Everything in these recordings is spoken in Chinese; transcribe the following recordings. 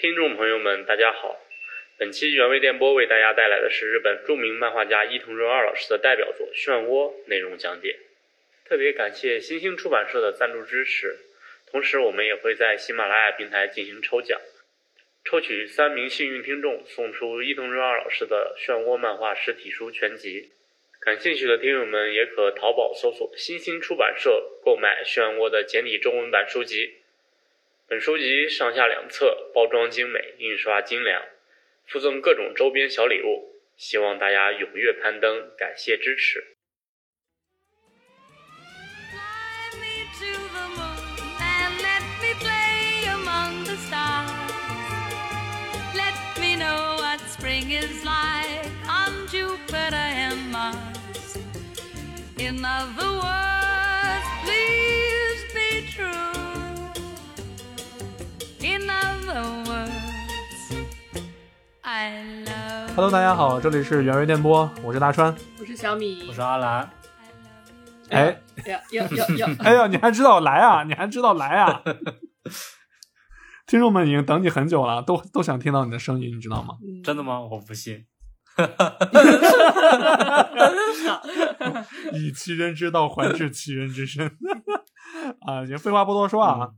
听众朋友们，大家好。本期原味电波为大家带来的是日本著名漫画家伊藤润二老师的代表作《漩涡》内容讲解。特别感谢新兴出版社的赞助支持，同时我们也会在喜马拉雅平台进行抽奖，抽取三名幸运听众，送出伊藤润二老师的《漩涡》漫画实体书全集。感兴趣的听友们也可淘宝搜索新兴出版社购买《漩涡》的简体中文版书籍。本书籍上下两册，包装精美，印刷精良。附赠各种周边小礼物，希望大家踊跃攀登，感谢支持。Fly me to the moon and let me play among the stars. Let me know what spring is like on Jupiter and Mars. In other Hello，大家好，这里是原味电波，我是大川。我是小米，我是阿兰，哎，呀呀呀呀！哎呀，你还知道来啊？你还知道来啊？听众们已经等你很久了，都都想听到你的声音，你知道吗？真的吗？我不信。以其人之道还治其人之身。啊，行，废话不多说啊。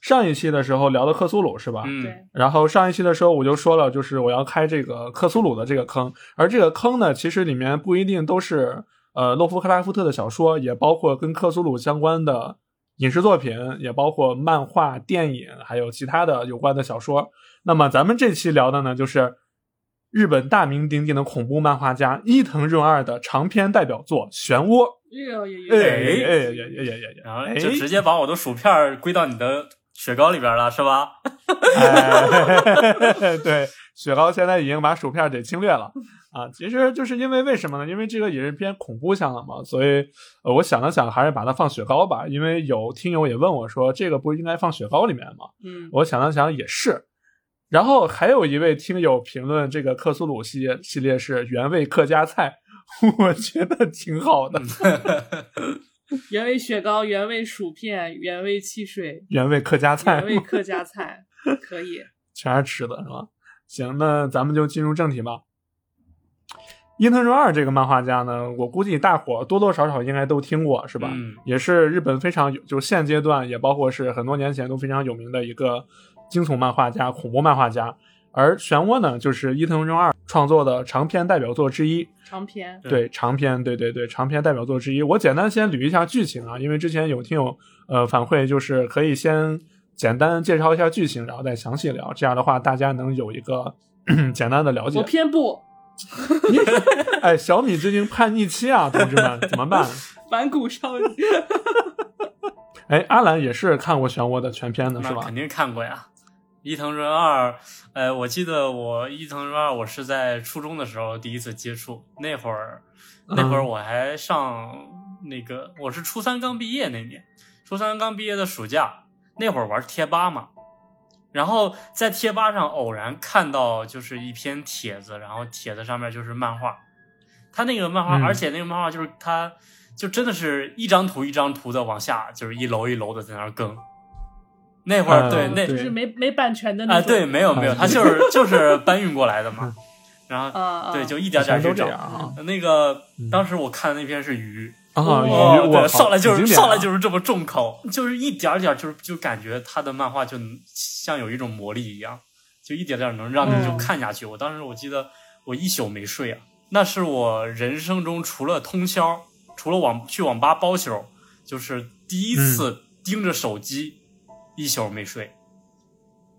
上一期的时候聊的克苏鲁是吧？嗯，对，然后上一期的时候我就说了，就是我要开这个克苏鲁的这个坑，而这个坑呢，其实里面不一定都是呃洛夫克拉夫特的小说，也包括跟克苏鲁相关的影视作品，也包括漫画、电影，还有其他的有关的小说。那么咱们这期聊的呢，就是日本大名鼎鼎的恐怖漫画家伊藤润二的长篇代表作《漩涡》。哎哎哎哎！哎呀呀呀呀呀！然后哎就直接把我的薯片儿归到你的雪糕里边了，是吧？哎，对，雪糕现在已经把薯片给侵略了啊！其实就是因为为什么呢？因为这个也是偏恐怖向的嘛，所以呃，我想了想，还是把它放雪糕吧。因为有听友也问我说，这个不应该放雪糕里面吗？嗯，我想了想，也是。然后还有一位听友评论这个克苏鲁系列系列是原味客家菜，我觉得挺好的，原味雪糕、原味薯片、原味汽水、原味客家菜原，味客家 菜，可以。全是吃的，是吧？行，那咱们就进入正题吧。伊藤润二这个漫画家呢，我估计大伙多多少少应该都听过，是吧？嗯也是日本非常有，就现阶段也包括是很多年前都非常有名的一个惊悚漫画家、恐怖漫画家。而《漩涡》呢，就是伊藤润二创作的长篇代表作之一。长篇，对对长篇，对对对，长篇代表作之一。我简单先捋一下剧情啊，因为之前有听友呃反馈，就是可以先简单介绍一下剧情，然后再详细聊。这样的话，大家能有一个 简单的了解我。偏不，哎，小米最近叛逆期啊，同志们怎么办？反骨少女。哎，阿兰也是看过《漩涡》的全篇的是吧肯？定看过呀。伊藤润二，呃，我记得我伊藤润二，我是在初中的时候第一次接触，那会儿，那会儿嗯。我还上那个，我是初三刚毕业那年，初三刚毕业的暑假，那会儿玩贴吧嘛，然后在贴吧上偶然看到就是一篇帖子，然后帖子上面就是漫画，他那个漫画，嗯。而且那个漫画就是他就真的是一张图一张图的往下，就是一楼一楼的在那儿更。那会儿、嗯对那就是没没版权的啊、那种。对，没有没有，他就是就是搬运过来的嘛。然后、对，就一点点去找。这样啊。那个嗯当时我看的那篇是鱼，啊，哦鱼，我，上来就是上来就是这么重口，就是一点点就是就感觉他的漫画就像有一种魔力一样，就一点点能让你就嗯看下去。我当时我记得我一宿没睡啊，那是我人生中除了通宵，除了网去网吧包宿，就是第一次盯着手机、一宿没睡。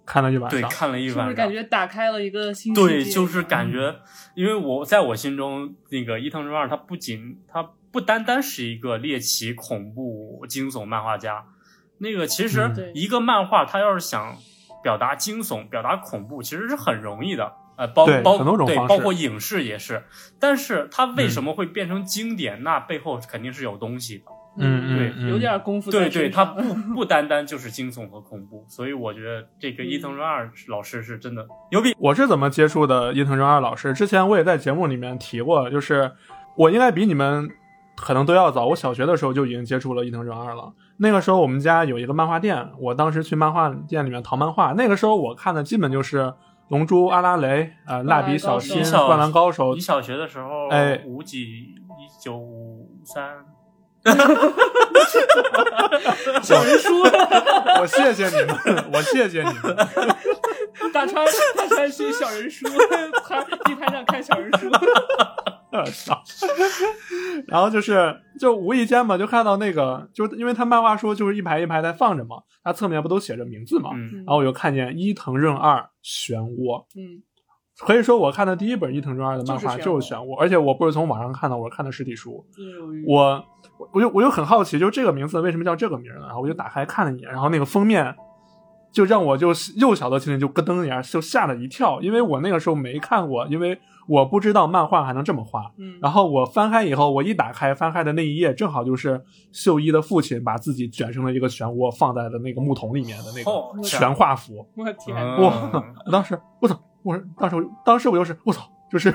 看了一晚对，上。看了一晚上。是感觉打开了一个新对，就是感觉，因为我在我心中，那个伊藤润二，他不仅他不单单是一个猎奇、恐怖、惊悚漫画家，那个其嗯实一个漫画，他要是想表达惊悚、表达恐怖，其实是很容易的。呃，包对包很多种方式对包括影视也是，但是它为什么会变成经典？那背后肯定是有东西的。嗯对有点功夫在对对，身上它不不单单就是惊悚和恐怖，所以我觉得这个伊藤润二老师是真的牛逼。我是怎么接触的伊藤润二老师？之前我也在节目里面提过，就是我应该比你们可能都要早。我小学的时候就已经接触了伊藤润二了。那个时候我们家有一个漫画店，我当时去漫画店里面淘漫画。那个时候我看的基本就是《龙珠》《阿拉蕾》呃《蜡笔小新灌篮高手你》小学的时候，哎五几一九五三，小人书，我谢谢你们，我谢谢你们。大川大川是小人书，他地摊上看小人书，操！然后就是，就无意间嘛，就看到那个，就因为他漫画书就是一排一排在放着嘛，它侧面不都写着名字嘛，嗯，然后我就看见伊藤润二漩涡，嗯，可以说我看的第一本伊藤润二的漫画就就是是漩涡，而且我不是从网上看的，我是看的实体书。嗯我我就我就很好奇，就这个名字为什么叫这个名呢？然后我就打开看了一眼，然后那个封面就让我就幼小的心灵就咯噔一下，就吓了一跳，因为我那个时候没看过，因为我不知道漫画还能这么画。嗯，然后我翻开以后，我一打开，翻开的那一页正好就是秀一的父亲把自己卷成了一个漩涡，放在了那个木桶里面的那哦个全画幅。我天，嗯哇！我当时我操！我当时我当时我就是我操，就是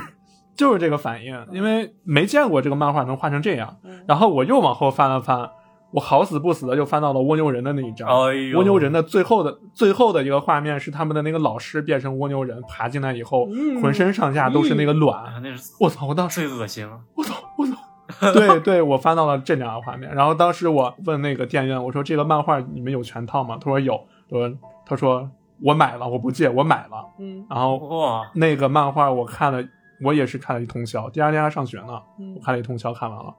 就是这个反应，因为没见过这个漫画能画成这样。嗯然后我又往后翻了翻，我好死不死的就翻到了蜗牛人的那一章。哎呦，蜗牛人的最后的最后的一个画面是他们的那个老师变成蜗牛人爬进来以后，嗯浑身上下都是那个啊卵。那是我操！我当时最恶心了。我操！我操！对对，我翻到了这两个画面。然后当时我问那个店员，我说这个漫画你们有全套吗？他说有。我说他说我买了，我不借，我买了。嗯然后哇，那个漫画我看了，我也是看了一通宵。第二天还上学呢，嗯我，看了一通宵，看完了，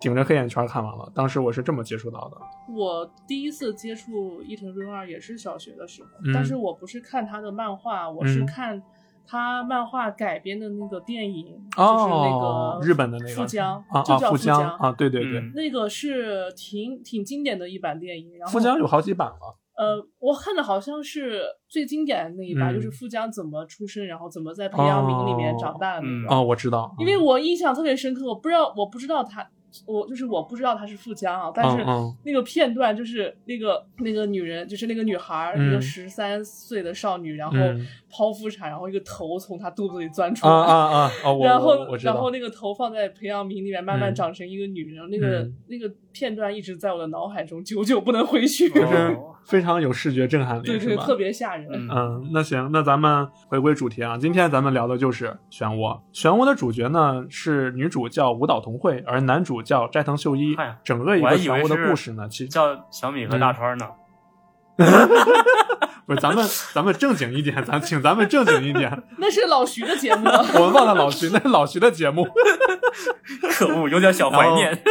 顶着黑眼圈看完了。当时我是这么接触到的。我第一次接触伊藤润二也是小学的时候，嗯但是我不是看他的漫画，我是嗯看他漫画改编的那个电影，就是那哦，个日本的那个富江，啊啊，就叫富江江啊，对对对，嗯那个是挺挺经典的一版电影，然后富江有好几版了。呃，我看的好像是最经典的那一版，嗯就是富江怎么出生，然后怎么在培养皿里面长大的那个。哦，我知道，因为我印象特别深刻，我不知道，我不知道他，我就是我不知道他是富江啊，但是那个片段就是那个那个女人，就是那个女孩一个十三岁的少女，然后嗯。剖腹产，然后一个头从她肚子里钻出啊来，啊啊！哦，然后然后那个头放在培养皿里面，慢慢嗯。长成一个女人，那个嗯。那个片段一直在我的脑海中，久久不能回去，就是哦非常有视觉震撼力，对对，是？特别吓人。嗯嗯，那行，那咱们回归主题啊。今天咱们聊的就是漩涡。漩涡的主角呢是女主叫舞蹈童慧，而男主叫斋藤秀一嗨。整个一个漩涡的故事呢，其实叫小米和大川呢。不是咱们咱们正经一点，咱请咱们正经一点。那是老徐的节目，我们忘了老徐，那是老徐的节目，可恶，有点小怀念。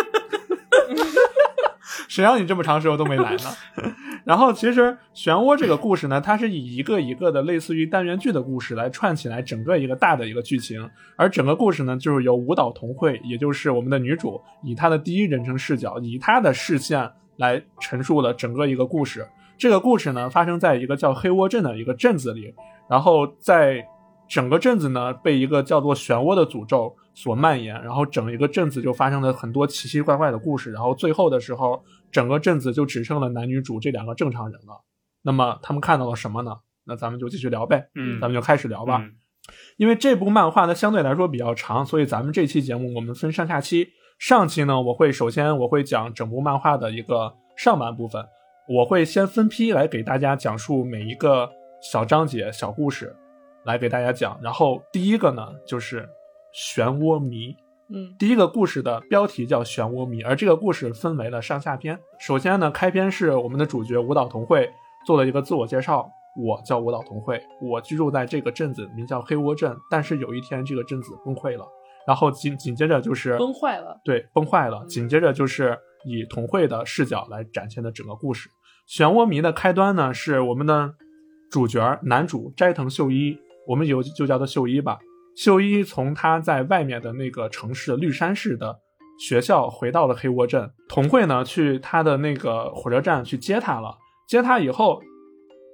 谁让你这么长时候都没来呢？然后其实漩涡这个故事呢，它是以一个一个的类似于单元剧的故事来串起来整个一个大的一个剧情，而整个故事呢，就是由舞蹈同会，也就是我们的女主，以她的第一人称视角，以她的视线来陈述了整个一个故事。这个故事呢，发生在一个叫黑窝镇的一个镇子里，然后在整个镇子呢被一个叫做漩涡的诅咒所蔓延，然后整一个镇子就发生了很多奇奇怪怪的故事，然后最后的时候，整个镇子就只剩了男女主这两个正常人了。那么他们看到了什么呢？那咱们就继续聊呗，嗯，咱们就开始聊吧。嗯因为这部漫画呢相对来说比较长，所以咱们这期节目我们分上下期。上期呢，我会首先我会讲整部漫画的一个上半部分，我会先分批来给大家讲述每一个小章节、小故事，来给大家讲。然后第一个呢就是漩涡谜，嗯第一个故事的标题叫《漩涡迷》，而这个故事分为了上下篇。首先呢，开篇是我们的主角舞蹈童慧做了一个自我介绍，我叫舞蹈童慧，我居住在这个镇子，名叫黑窝镇。但是有一天，这个镇子崩溃了，然后紧紧接着就是崩坏了。对，崩坏了。嗯紧接着就是以童慧的视角来展现的整个故事。漩涡迷的开端呢，是我们的主角男主斋藤秀一，我们有就叫他秀一吧。秀一从他在外面的那个城市绿山市的学校回到了黑窝镇，童慧呢去他的那个火车站去接他了。接他以后，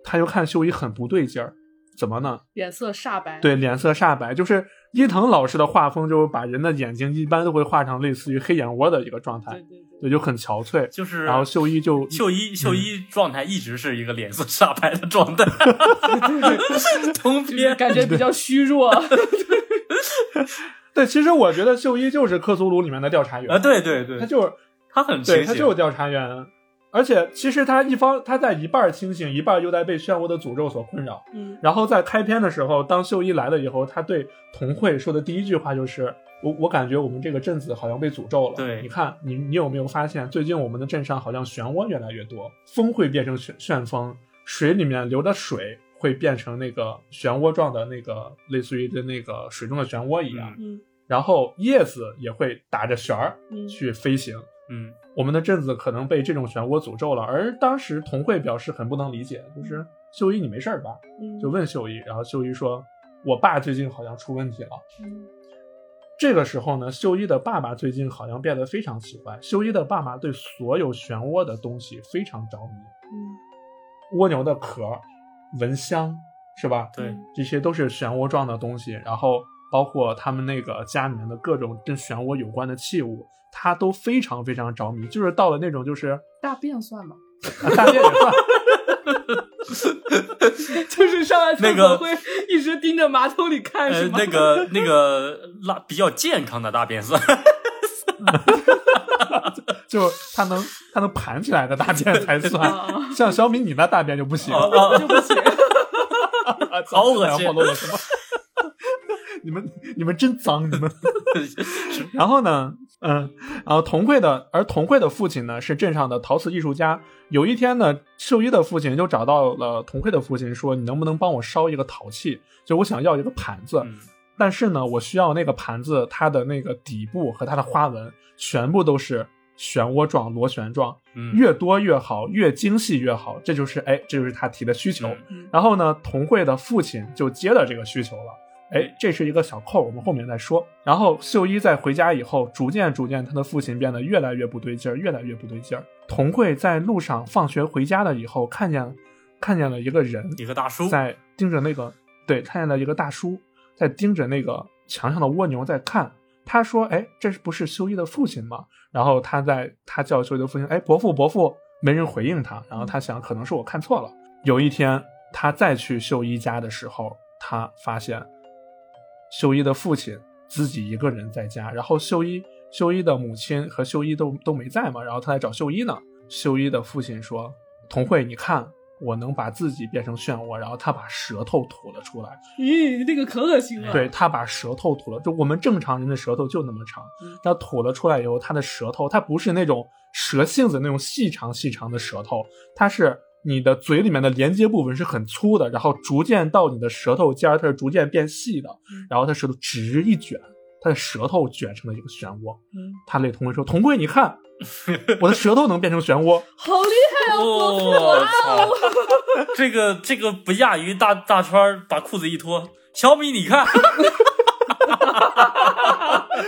他就看秀一很不对劲儿，怎么呢？脸色煞白，，对，脸色煞白，就是伊藤老师的画风，就是把人的眼睛一般都会画成类似于黑眼窝的一个状态，对对对，对，就很憔悴。就是然后秀一就秀一秀一状态一直是一个脸色煞白的状态，通就是篇感觉比较虚弱。对，其实我觉得秀一就是克苏鲁里面的调查员啊，对对对，他就是他很对他就是调查员，而且其实他一方他在一半儿清醒，一半儿又在被漩涡的诅咒所困扰。嗯然后在开篇的时候，当秀一来了以后，他对童慧说的第一句话就是：“我我感觉我们这个镇子好像被诅咒了。对你看你你有没有发现，最近我们的镇上好像漩涡越来越多，风会变成旋旋风，水里面流的水会变成那个漩涡状的那个类似于的那个水中的漩涡一样，嗯然后叶子也会打着旋儿嗯去飞行。嗯我们的镇子可能被这种漩涡诅咒了。而当时童慧表示很不能理解，就是秀一你没事儿吧？嗯，就问秀一，然后秀一说：“我爸最近好像出问题了。嗯”这个时候呢，秀一的爸爸最近好像变得非常奇怪。秀一的爸爸对所有漩涡的东西非常着迷，嗯蜗牛的壳、蚊香是吧？对，这些都是漩涡状的东西，然后包括他们那个家里面的各种跟漩涡有关的器物，他都非常非常着迷，就是到了那种就是大便算吗？啊大便也算。就是上来那个厕所会一直盯着马桶里看呃是吗？那个那个拉比较健康的大便算，就他能他能盘起来的大便才算，啊 像小米你那大便就不行，就不行。啊好恶心暴露了什么？你们你们真脏，你们。然后呢，嗯，然后童慧的，而童慧的父亲呢是镇上的陶瓷艺术家。有一天呢，秀一的父亲就找到了童慧的父亲，说：“你能不能帮我烧一个陶器？就我想要一个盘子，嗯但是呢，我需要那个盘子它的那个底部和它的花纹全部都是漩涡状、螺旋状，嗯，越多越好，越精细越好。这就是哎，这就是他提的需求。嗯然后呢，童慧的父亲就接了这个需求了。哎，这是一个小扣，我们后面再说。然后秀一在回家以后，逐渐逐渐，他的父亲变得越来越不对劲儿，越来越不对劲儿。童慧在路上放学回家了以后，看见看见了一个人一个大叔，在盯着那个，对，看见了一个大叔在盯着那个墙上的蜗牛在看。他说：“哎，这不是秀一的父亲吗？”然后他在他叫秀一的父亲：“哎，伯父，伯父。”没人回应他。然后他想，可能是我看错了。有一天，他再去秀一家的时候，他发现秀一的父亲自己一个人在家，然后秀一秀一的母亲和秀一都都没在嘛，然后他来找秀一呢。秀一的父亲说：“童慧，你看，我能把自己变成漩涡。”然后他把舌头吐了出来。咦，那个可恶心了。对，他把舌头吐了，就我们正常人的舌头就那么长嗯，他吐了出来以后，他的舌头它不是那种蛇性子那种细长细长的舌头，它是你的嘴里面的连接部分是很粗的，然后逐渐到你的舌头尖儿，它是逐渐变细的，然后它舌头直一卷，它的舌头卷成了一个漩涡。嗯，他对童慧说：“童慧，你看，我的舌头能变成漩涡。”好厉害啊！我操，这个这个不亚于大大川把裤子一脱，小米你看，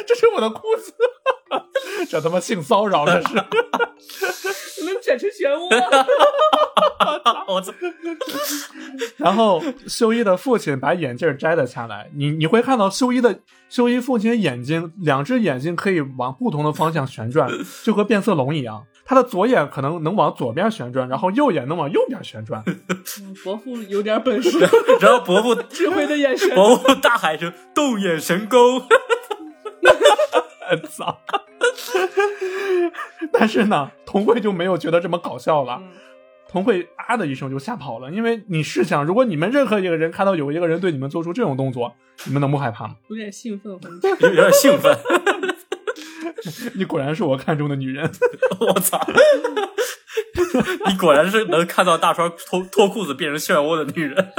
这是我的裤子，这他妈性骚扰，这是。能卷成漩涡。我操，然后修一的父亲把眼镜摘了下来，你你会看到修一的修一父亲眼睛，两只眼睛可以往不同的方向旋转，就和变色龙一样。他的左眼可能能往左边旋转，然后右眼能往右边旋转。嗯 伯父有点本事，然后伯父 智慧的眼神。伯父大喊声“斗眼神功操！但是呢，童慧就没有觉得这么搞笑了。嗯童慧啊的一声就吓跑了，因为你试想，如果你们任何一个人看到有一个人对你们做出这种动作，你们能不害怕吗？有点兴奋，有点兴奋，你果然是我看中的女人。我操！你果然是能看到大川脱脱裤子变成漩涡的女人。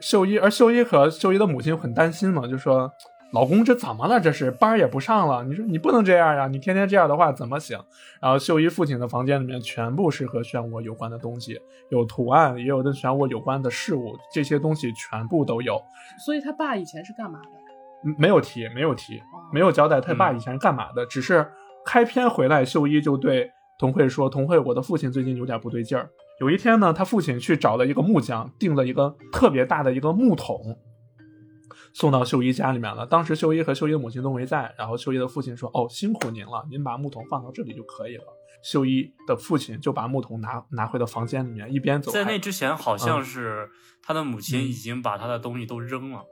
秀一，而秀一和秀一的母亲很担心嘛，就说：“老公，这怎么了？这是班也不上了，你说你不能这样呀，你天天这样的话怎么行？”然后秀一父亲的房间里面全部是和漩涡有关的东西，有图案，也有跟漩涡有关的事物，这些东西全部都有。所以他爸以前是干嘛的？没有提，没有提，没有交代他爸以前是干嘛的，只是开篇回来，秀一就对童慧说：“童慧，我的父亲最近有点不对劲儿。有一天呢，他父亲去找了一个木匠，订了一个特别大的一个木桶，送到秀一家里面了。当时秀一和秀一的母亲都没在，然后秀一的父亲说：‘哦，辛苦您了，您把木桶放到这里就可以了。’秀一的父亲就把木桶拿拿回到房间里面，一边走在那之前，好像嗯是他的母亲已经把他的东西都扔了。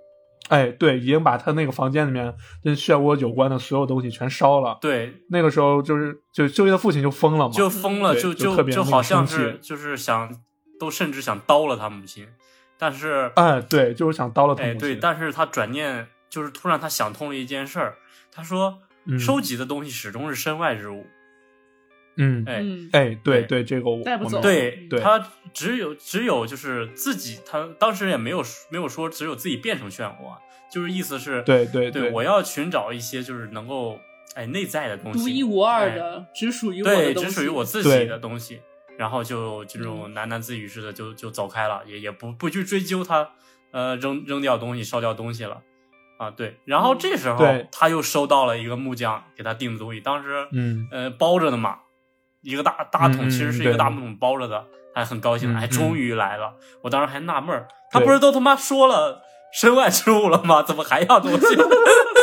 哎，对，已经把他那个房间里面跟漩涡有关的所有东西全烧了。对，那个时候就是就秀一的父亲就疯了嘛，就疯了，对就就特别就好像是就是想都甚至想刀了他母亲，但是哎，对，就是想刀了他哎。对，但是他转念就是突然他想通了一件事儿，他说、嗯收集的东西始终是身外之物，嗯，哎。嗯，哎，对对对，这个我对对他只有只有就是自己，他当时也没有没有说只有自己变成漩涡啊，就是意思是对对对我要寻找一些就是能够哎内在的东西，独一无二哎的，只属于我的对，东西，只属于我自己的东西，然后就这嗯。种喃喃自语似的就就走开了，也也不不去追究他，呃，扔扔掉东西、烧掉东西了，啊，对，然后嗯这时候他又收到了一个木匠给他订的东西，当时嗯。呃包着的嘛，一个大大桶，其实是一个大木桶包着的，还很高兴，嗯哎，终于来了，我当时还纳闷儿，他不是都他妈说了身外之物了吗？怎么还要东西？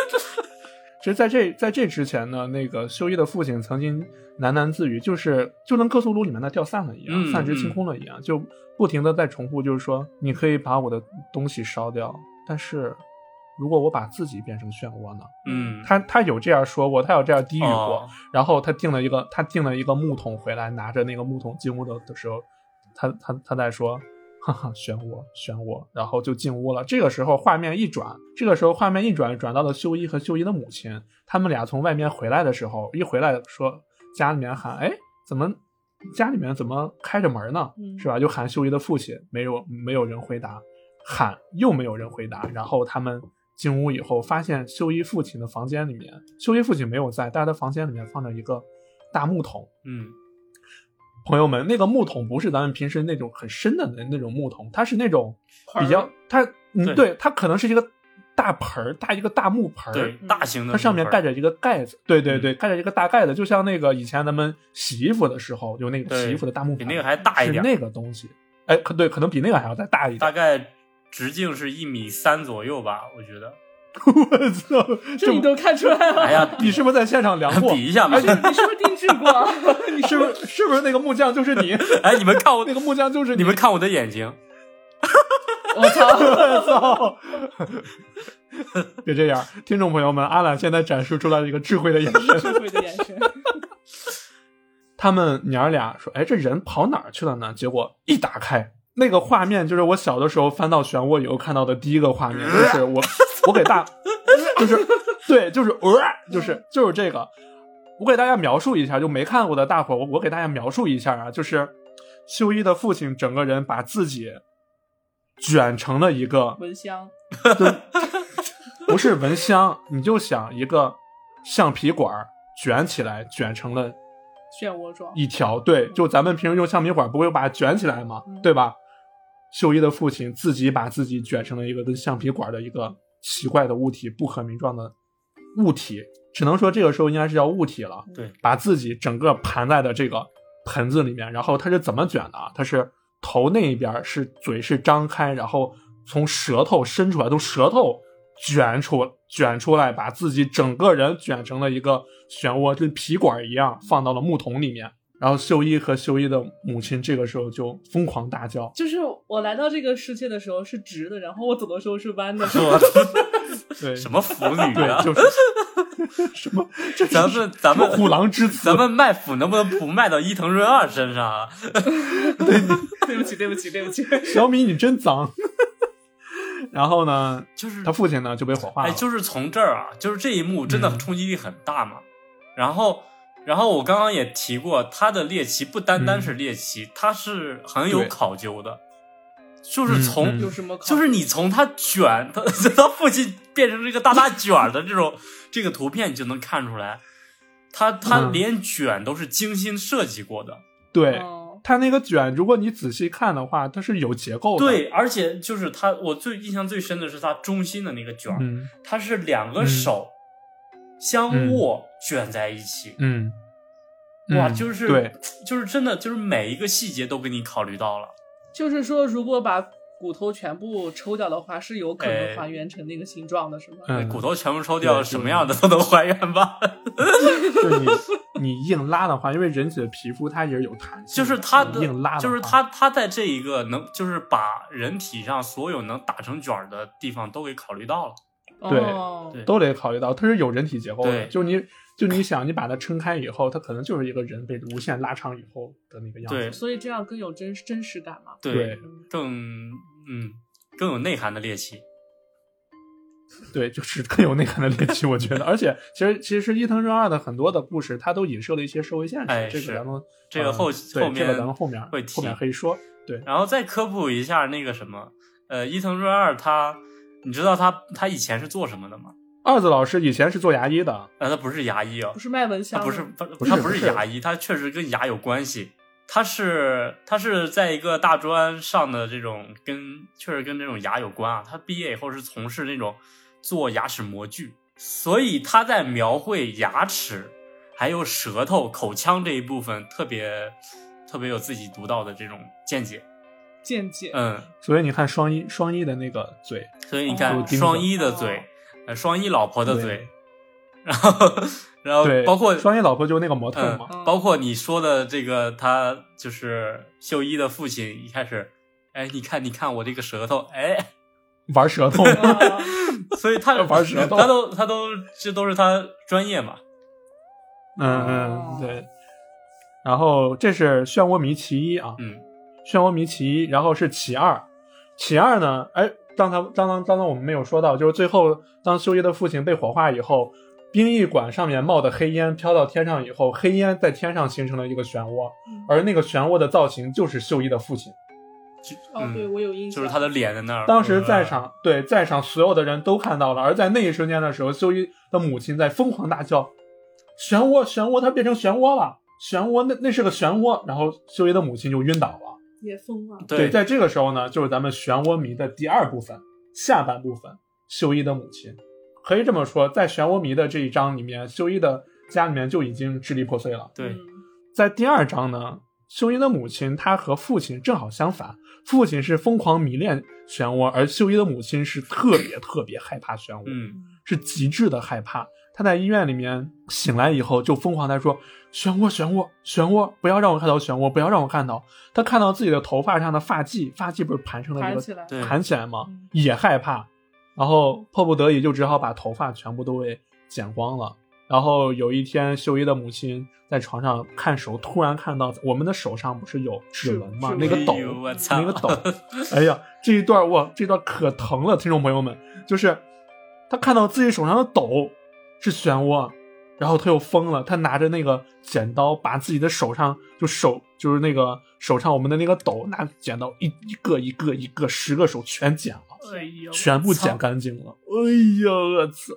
其实在这在这之前呢，那个修一的父亲曾经喃喃自语，就是就跟克苏鲁里面的掉散了一样，嗯散值清空了一样，就不停的在重复，就是说你可以把我的东西烧掉，但是如果我把自己变成漩涡呢？嗯，他他有这样说过，他有这样低语过，哦然后他订了一个他订了一个木桶回来，拿着那个木桶进屋的的时候，他他他在说。哈哈，选我，选我，然后就进屋了。这个时候画面一转，这个时候画面一转，转到了秀一和秀一的母亲。他们俩从外面回来的时候，一回来说家里面喊，哎，怎么家里面怎么开着门呢？嗯是吧？就喊秀一的父亲，没有没有人回答，喊又没有人回答。然后他们进屋以后，发现秀一父亲的房间里面，秀一父亲没有在，但是他房间里面放着一个大木桶。嗯朋友们，那个木桶不是咱们平时那种很深的那那种木桶，它是那种比较，它嗯对。对，它可能是一个大盆儿，大一个大木盆儿，对，大型的它上面盖着一个盖子，对对嗯。对，盖着一个大盖子，就像那个以前咱们洗衣服的时候有那个洗衣服的大木盆，比那个还大一点。是那个东西，哎，可对，可能比那个还要再大一点。大。概直径是一米三左右吧，我觉得。我操，这你都看出来了。哎呀，你是不是在现场量过？比一下嘛你。是你是不是定制过？你是不是是不是那个木匠就是你？哎，你们看我那，个木匠就是你们看我的眼睛，我操！我操！别这样，听众朋友们，阿懒现在展示出来了一个智慧的眼神。智慧的眼神。他们娘儿俩说：“哎，这人跑哪儿去了呢？”结果一打开，那个画面就是我小的时候翻到漩涡以后看到的第一个画面，就是我我给大，就是对，就是呃，就是就是这个，我给大家描述一下，就没看过的大伙儿，我我给大家描述一下啊，就是秀一的父亲整个人把自己卷成了一个蚊香，不是蚊香，你就想一个橡皮管儿卷起来，卷成了漩涡状。一条。对，就咱们平时用橡皮管不会把它卷起来吗？嗯对吧？秀一的父亲自己把自己卷成了一个跟橡皮管的一个奇怪的物体，不可名状的物体，只能说这个时候应该是叫物体了。对，把自己整个盘在的这个盆子里面，然后它是怎么卷的啊？它是头那一边是嘴是张开，然后从舌头伸出来，从舌头卷出卷出来，把自己整个人卷成了一个漩涡，跟皮管一样，放到了木桶里面。然后秀一和秀一的母亲这个时候就疯狂大叫，就是我来到这个世界的时候是直的，然后我走的时候是弯的。什么腐女对，啊？就是 什么，这咱们咱们虎狼之词，咱们卖腐能不能不卖到伊藤润二身上啊？对不起，对不起，对不起。小米你真脏。然后呢，就是他父亲呢就被火化了，哎，就是从这儿啊，就是这一幕真的嗯冲击力很大嘛。然后，然后我刚刚也提过，他的猎奇不单单是猎奇，他是很有考究的，就是从？就是你从他卷他 他父亲变成这个大大卷儿的这种这个图片，你就能看出来，他他嗯连卷都是精心设计过的。对。哦它那个卷，如果你仔细看的话，它是有结构的。对，，而且就是他，我最印象最深的是他中心的那个卷儿，嗯它是两个嗯手相嗯握卷在一起。嗯，哇，嗯就是对，就是真的，就是每一个细节都给你考虑到了。就是说，如果把骨头全部抽掉的话，是有可哎能还原成那个形状的，是吗？嗯，骨头全部抽掉，什么样的都能还原吧？就是你 你硬拉的话，因为人体的皮肤它也是有弹性就，是它的硬拉，的就是话他他在这一个能，就是把人体上所有能打成卷儿的地方都给考虑到了。对都得考虑到，它是有人体结构的。对就你就你想，你把它撑开以后，它可能就是一个人被无限拉长以后的那个样子。对所以这样更有真真实感嘛。对更嗯更有内涵的猎奇。对，就是更有内涵的猎奇，我觉得。而且，其实其实伊藤润二的很多的故事，它都影射了一些社会现实。哎这个咱们这个后呃后面这个咱们后面会提后面可以说。对，然后再科普一下那个什么，呃，伊藤润二他，你知道他他以前是做什么的吗？二子老师以前是做牙医的，呃，他不是牙医啊不，是卖蚊他香的，不是他不他不不是牙医，他确实跟牙有关系。他是他是在一个大专上的这种跟确实跟这种牙有关啊。他毕业以后是从事那种做牙齿模具，所以他在描绘牙齿还有舌头、口腔这一部分特别特别有自己独到的这种见解。见解。嗯，所以你看双一双一的那个嘴，所以你看哦双一的嘴哦，呃，双一老婆的嘴，然后然后，包括双一老婆就是那个模特嗯嘛。嗯包括你说的这个，他就是秀一的父亲，一开始，哎，你看，你看我这个舌头，哎，玩舌头，啊所以他 玩舌头他都他都这都是他专业嘛，嗯哦嗯，对。然后这是漩涡迷其一啊，嗯漩涡迷其一，然后是其二，其二呢，哎，刚才刚刚刚刚我们没有说到，就是最后当修一的父亲被火化以后，殡仪馆上面冒的黑烟飘到天上以后，黑烟在天上形成了一个漩涡，嗯而那个漩涡的造型就是秀一的父亲。就哦，对嗯，我有印象，就是他的脸在那儿，当时在呃场，对在场所有的人都看到了，而在那一瞬间的时候，秀一的母亲在疯狂大叫：“漩涡，漩涡，它变成漩涡了！漩涡，那那是个漩涡。”然后秀一的母亲就晕倒了。也疯了。对在这个时候呢，就是咱们漩涡迷的第二部分，下半部分，秀一的母亲。可以这么说，在漩涡迷的这一章里面，秀一的家里面就已经支离破碎了。对嗯在第二章呢，秀一的母亲她和父亲正好相反，父亲是疯狂迷恋漩涡，而秀一的母亲是特别特别害怕漩涡，嗯是极致的害怕。她在医院里面醒来以后，就疯狂在说：“漩涡，漩涡，漩涡，不要让我看到漩涡，不要让我看到。”他看到自己的头发上的发髻，发髻不是盘成了一个盘起来，对盘起来吗嗯？也害怕，然后迫不得已就只好把头发全部都给剪光了。然后有一天，秀一的母亲在床上看手，突然看到我们的手上不是有指纹吗？那个抖哎呦我，操那个抖，哎呀，这一段哇，这段可疼了，听众朋友们，就是他看到自己手上的抖是漩涡，然后他又疯了，他拿着那个剪刀把自己的手上就手就是那个手上我们的那个斗拿剪刀一一个一个一个十个手全剪了。哎呦，全部剪干净了。哎呀，我操，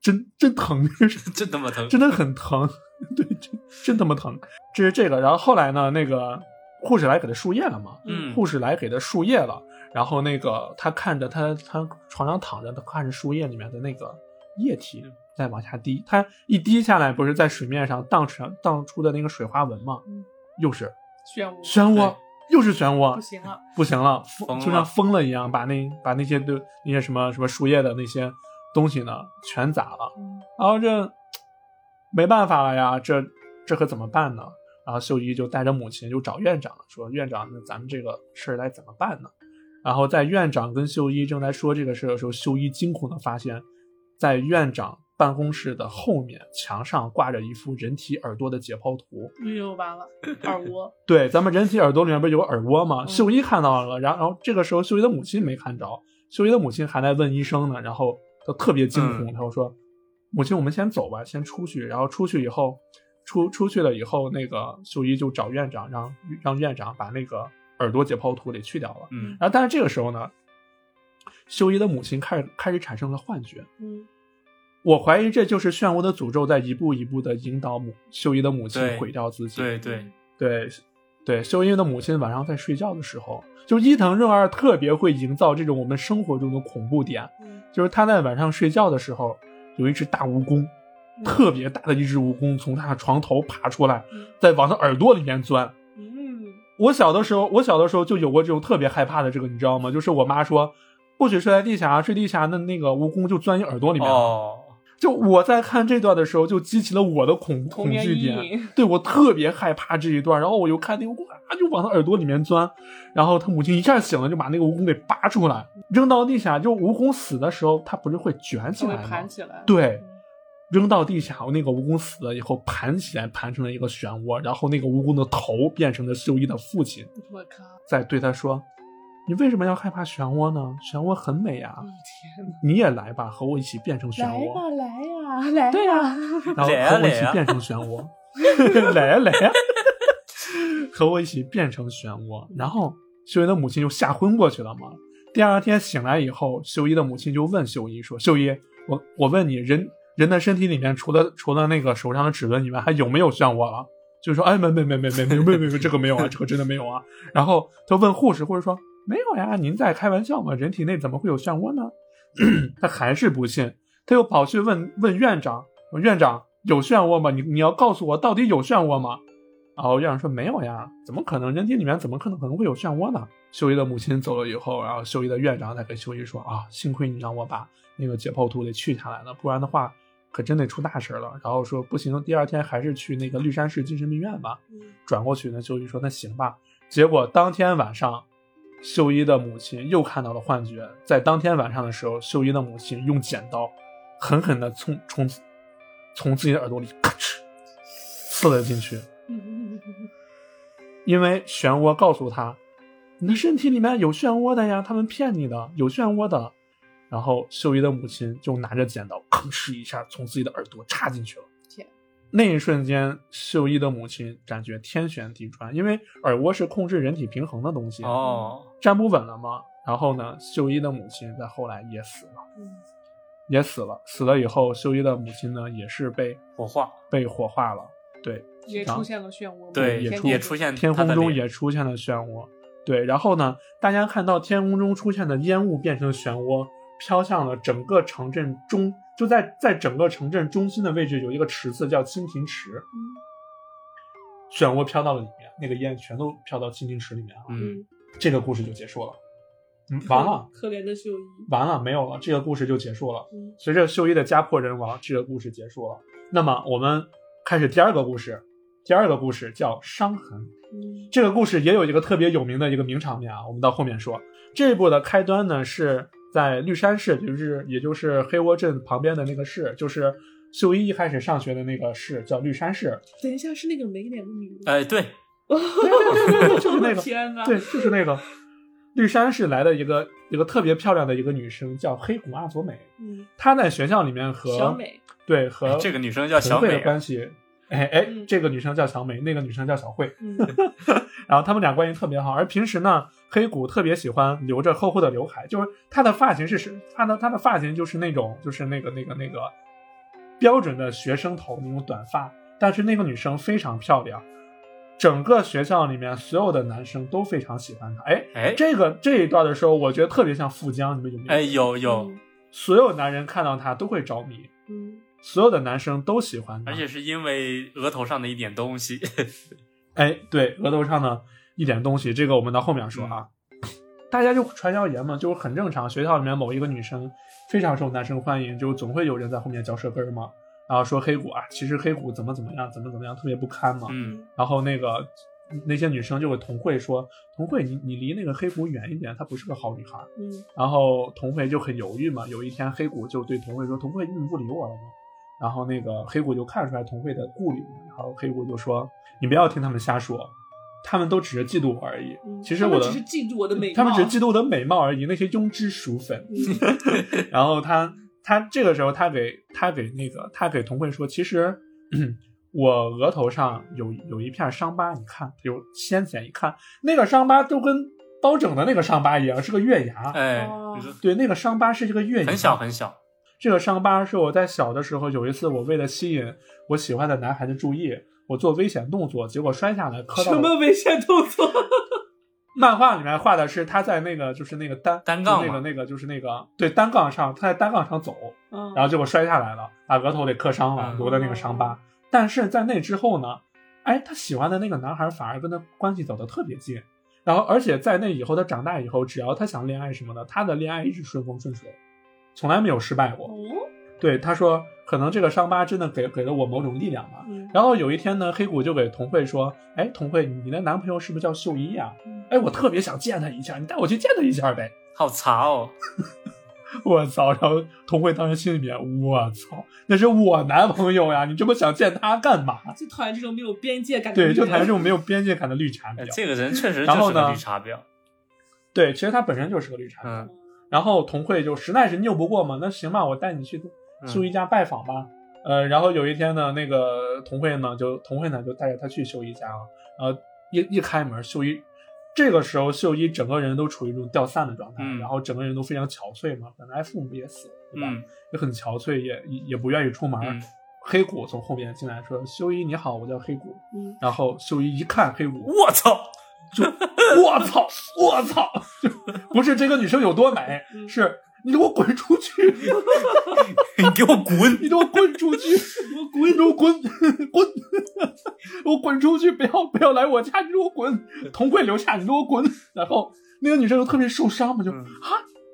真真疼，真他妈疼，真的很疼，对，真真他妈疼。这是这个，然后后来呢，那个护士来给他输液了嘛，嗯护士来给他输液了，然后那个他看着他他床上躺着，他看着输液里面的那个液体在往下滴，它一滴下来，不是在水面上荡出荡出的那个水花纹吗？嗯又是漩涡漩涡，又是漩涡，不行了，不行了，疯就像疯了一样，把那把那些的那些什么什么树叶的那些东西呢全砸了。嗯然后这没办法了呀，这这可怎么办呢？然后秀一就带着母亲就找院长了，说院长，那咱们这个事儿该怎么办呢？然后在院长跟秀一正在说这个事儿的时候，秀一惊恐的发现，在院长办公室的后面墙上挂着一幅人体耳朵的解剖图。哎呦完了，耳蜗，对，咱们人体耳朵里面不是有个耳蜗吗？嗯秀一看到了，然后然后这个时候秀一的母亲没看着，秀一的母亲还在问医生呢，然后他特别惊恐，嗯他就说：“母亲，我们先走吧，先出去。”然后出去以后，出出去了以后，那个秀一就找院长，让让院长把那个耳朵解剖图给去掉了。嗯然后但是这个时候呢，秀一的母亲开始开始产生了幻觉，嗯我怀疑这就是漩涡的诅咒在一步一步的引导母秀一的母亲毁掉自己。对对，对，对，秀英的母亲晚上在睡觉的时候，就伊藤润二特别会营造这种我们生活中的恐怖点，嗯就是他在晚上睡觉的时候，有一只大蜈蚣，特别大的一只蜈蚣从他的床头爬出来，嗯再往他耳朵里面钻。嗯我小的时候，我小的时候就有过这种特别害怕的这个，你知道吗？就是我妈说不许睡在地下，睡地下那那个蜈蚣就钻你耳朵里面了。哦，就我在看这段的时候，就激起了我的恐恐惧点。对我特别害怕这一段，然后我又看那个蜈蚣啊，就往他耳朵里面钻，然后他母亲一下醒了，就把那个蜈蚣给拔出来，扔到地下。就蜈蚣死的时候，它不是会卷起来吗盘？起来。对，扔到地下，那个蜈蚣死了以后盘起来，盘成了一个漩涡，然后那个蜈蚣的头变成了秀一的父亲，我靠！在对他说：“你为什么要害怕漩涡呢？漩涡很美啊、天！你也来吧，和我一起变成漩涡。”来呀，来 对呀、然后和我一起来呀来呀变成漩涡，来呀来呀，和我一起变成漩涡。然后秀一的母亲就吓昏过去了嘛。第二天醒来以后，秀一的母亲就问秀一说：“秀一，我我问你，人人的身体里面除了除了那个手上的指纹以外，还有没有漩涡了？”就说：“哎，没没没没没没没没没，这个没有啊，这个真的没有啊。”然后他问护士，护士说：“没有呀，您在开玩笑吗？人体内怎么会有漩涡呢？” 他还是不信，他又跑去问问院长，院长有漩涡吗？你你要告诉我到底有漩涡吗？然后院长说没有呀，怎么可能？人体里面怎么可能可能会有漩涡呢？秀一的母亲走了以后，然后秀一的院长才跟秀一说啊，幸亏你让我把那个解剖图给去下来了，不然的话可真得出大事了。然后说不行，第二天还是去那个绿山市精神病院吧。转过去呢，秀一说那行吧。结果当天晚上，秀一的母亲又看到了幻觉。在当天晚上的时候，秀一的母亲用剪刀狠狠地从从从自己的耳朵里咔哧刺了进去，因为漩涡告诉他，你的身体里面有漩涡的呀，他们骗你的，有漩涡的。然后秀一的母亲就拿着剪刀，吭哧一下从自己的耳朵插进去了。天！那一瞬间，秀一的母亲感觉天旋地转，因为耳蜗是控制人体平衡的东西，哦，站不稳了嘛。然后呢，秀一的母亲在后来也死了，也死了。死了以后，秀一的母亲呢也是被火化，被火化了。对，也出现了漩涡，对，也出也出现天空中也出现了漩涡。对，然后呢，大家看到天空中出现的烟雾变成漩涡，飘向了整个城镇中，就在在整个城镇中心的位置有一个池子叫蜻蜓池，漩涡飘到了里面，那个烟全都飘到蜻蜓池里面了。嗯，这个故事就结束了，嗯，完了，可怜的秀一。完了，没有了，这个故事就结束了。嗯随着秀一的家破人亡，这个故事结束了。那么我们开始第二个故事，第二个故事叫伤痕。嗯这个故事也有一个特别有名的一个名场面啊，我们到后面说。这一部的开端呢是在绿山市，就是也就是黑窝镇旁边的那个市，就是秀一一开始上学的那个市，叫绿山市。等一下，是那个没脸的女人。哎，对，就是那个！对，就是那个绿山市来的一个一个特别漂亮的一个女生，叫黑谷阿佐美。嗯，她在学校里面和小美，对和哎这个女生叫小美的关系。哎哎嗯，这个女生叫小美，那个女生叫小慧，嗯 然后他们俩关系特别好。而平时呢，黑谷特别喜欢留着厚厚的刘海，就是她的发型是是她的她的发型就是那种就是那个那个那个标准的学生头那种短发，但是那个女生非常漂亮，整个学校里面所有的男生都非常喜欢她。哎，哎这个这一段的时候，我觉得特别像富江，你们有没有？哎，有有，所有男人看到她都会着迷，嗯所有的男生都喜欢她，而且是因为额头上的一点东西，哎，对，额头上的一点东西，这个我们到后面说啊。大家就传谣言嘛，就是很正常。学校里面某一个女生非常受男生欢迎，就总会有人在后面嚼舌根儿嘛，然后说黑谷啊，其实黑谷怎么怎么样，怎么怎么样，特别不堪嘛。嗯，然后那个那些女生就会童慧说，童慧你你离那个黑谷远一点，她不是个好女孩。嗯然后童慧就很犹豫嘛。有一天黑谷就对童慧说：“童慧，你怎么不理我了呢？”然后那个黑谷就看出来童慧的顾虑，然后黑谷就说：“你不要听他们瞎说，他们都只是嫉妒我而已。嗯其实我的他们只是嫉妒我的美貌，他们只是嫉妒我的美貌而已，那些庸脂俗粉。嗯 然后他他这个时候他给他给那个他给童慧说，其实、嗯我额头上有有一片伤疤，你看有掀起来一看，那个伤疤都跟包拯的那个伤疤一样，是个月牙。哎对，那个伤疤是一个月牙，很小很小，这个伤疤是我在小的时候有一次，我为了吸引我喜欢的男孩子注意，我做危险动作，结果摔下来磕到了。什么危险动作？漫画里面画的是他在那个就是那个单单杠那个那个就是那个对单杠上，他在单杠上走，嗯然后结果摔下来了，把额头给磕伤了，嗯留的那个伤疤。但是在那之后呢，哎，他喜欢的那个男孩反而跟他关系走得特别近，然后而且在那以后，他长大以后，只要他想恋爱什么的，他的恋爱一直顺风顺水，从来没有失败过。哦，对，他说可能这个伤疤真的给给了我某种力量吧。嗯然后有一天呢，黑谷就给童慧说：“哎，童慧，你的男朋友是不是叫秀一呀、嗯哎，我特别想见他一下，你带我去见他一下呗。好茶哦，”我操！然后童慧当时心里面，我操，那是我男朋友呀，你这么想见他干嘛？最讨厌这种没有边界感的对，就讨厌这种没有边界感的绿茶哎婊。这个人确实 就是绿茶婊。对，其实他本身就是个绿茶婊。嗯然后童慧就实在是拗不过嘛，那行吧，我带你去嗯秀一家拜访吧。呃，然后有一天呢，那个童慧呢，就童慧呢就带着他去秀一家了。然后一一开门，秀一这个时候秀一整个人都处于一种掉散的状态，嗯然后整个人都非常憔悴嘛，本来父母也死了，对吧？嗯也很憔悴，也也也不愿意出门。嗯黑谷从后面进来说：“秀一你好，我叫黑谷。嗯”然后秀一一看黑谷，我操！就我操，我操，就不是这个女生有多美，嗯是你给我滚出去，你给我滚！你给我滚出去，我滚，你给我滚，滚，我滚出去，不要不要来我家，你给我滚，同柜留下，你给我滚。然后那个女生就特别受伤嘛，就、嗯啊，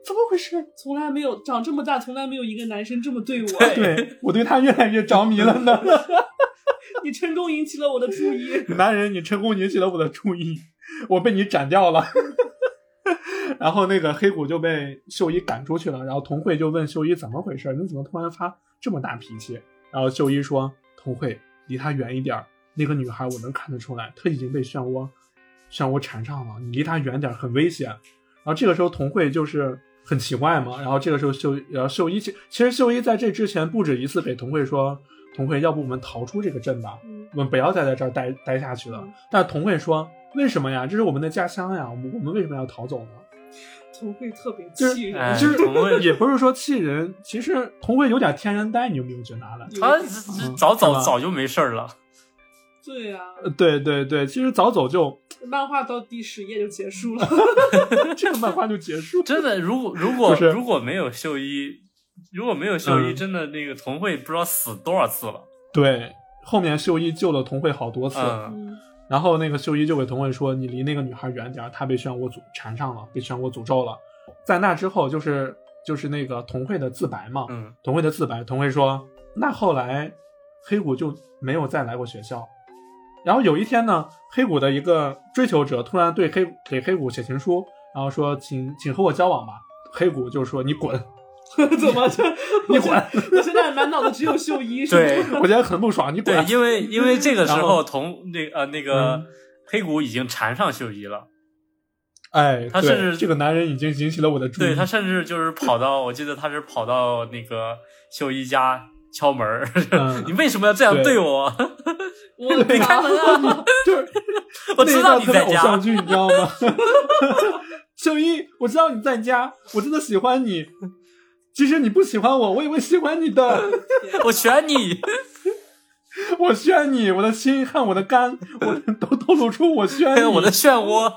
怎么回事？从来没有长这么大，从来没有一个男生这么对我。对对我对他越来越着迷了呢。你成功引起了我的注意。男人，你成功引起了我的注意，我被你斩掉了。然后那个黑谷就被秀一赶出去了，然后童慧就问秀一怎么回事，你怎么突然发这么大脾气？然后秀一说：“童慧，离他远一点儿，那个女孩我能看得出来，她已经被漩涡漩涡缠上了，你离她远点儿，很危险。”然后这个时候童慧就是很奇怪嘛，然后这个时候秀，然后秀一其其实秀一在这之前不止一次给童慧说：“童慧，要不我们逃出这个镇吧？”嗯我们不要再在这儿待待下去了嗯。但童慧说：“为什么呀？这是我们的家乡呀，我们我们为什么要逃走呢童慧特别气人，哎就是童慧也不是说气人，其实童慧有点天然呆，你有没有觉得了？他嗯早早早就没事儿了。对呀、呃对对对，其实早走就漫画到第十页就结束了。这个漫画就结束。真的，如果 如果如果没有秀一，如果没有秀一，嗯真的那个童慧不知道死多少次了。对，后面秀一救了童慧好多次，然后那个秀一就给童慧说：“你离那个女孩远点，她被漩涡诅缠上了，被漩涡诅咒了。”在那之后，就是就是那个童慧的自白嘛，嗯童慧的自白，童慧说：“那后来黑谷就没有再来过学校。然后有一天呢，黑谷的一个追求者突然对黑给黑谷写情书，然后说：‘请请和我交往吧。’黑谷就说：‘你滚！’ 怎么这？你滚！我现在满脑子只有秀一，是对吗我觉得很不爽，你滚对，！因为 因为这个时候同那呃那个嗯黑谷已经缠上秀一了，哎，他甚至这个男人已经引起了我的注意。对他甚至就是跑到，我记得他是跑到那个秀一家敲门你为什么要这样对对我？我你开门啊！就是我知道你在家偶像。剧，你知道吗？秀一，我知道你在家，我真的喜欢你。即使你不喜欢我，我也会喜欢你的。我选你，我选你，我的心和我的肝，我 都透露出我选你。我的漩涡。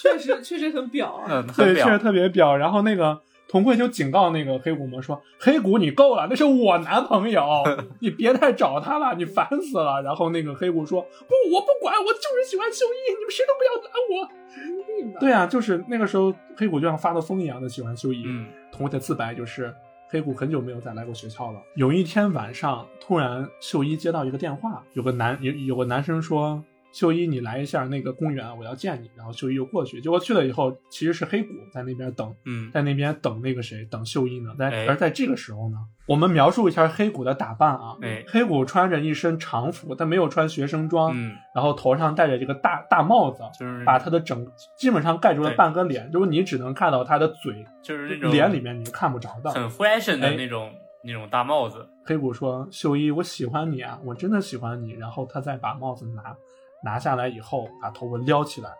确实确实很表啊。嗯，很对，确实。特别表。然后那个童慧就警告那个黑谷嘛，说：“黑谷，你够了，那是我男朋友，你别再找他了，你烦死了。”然后那个黑谷说：“不，我不管，我就是喜欢秀一，你们谁都不要拦我。”对啊，就是那个时候，黑谷就像发了疯一样的喜欢秀一。嗯童慧的自白就是，黑谷很久没有再来过学校了。有一天晚上，突然秀一接到一个电话，有个男有有个男生说：“秀一，你来一下那个公园，我要见你。”然后秀一就过去，结果去了以后，其实是黑谷在那边等，嗯在那边等那个谁，等秀一呢。在、哎而在这个时候呢，我们描述一下黑谷的打扮啊。哎黑谷穿着一身常服，但没有穿学生装，嗯，然后头上戴着这个大大帽子，就是把他的整基本上盖住了半个脸，就是你只能看到他的嘴，就是那种脸里面你是看不着的。很 fashion 的哎那种那种大帽子。黑谷说：“秀一，我喜欢你啊，我真的喜欢你。”然后他再把帽子拿拿下来以后，把头发撩起来，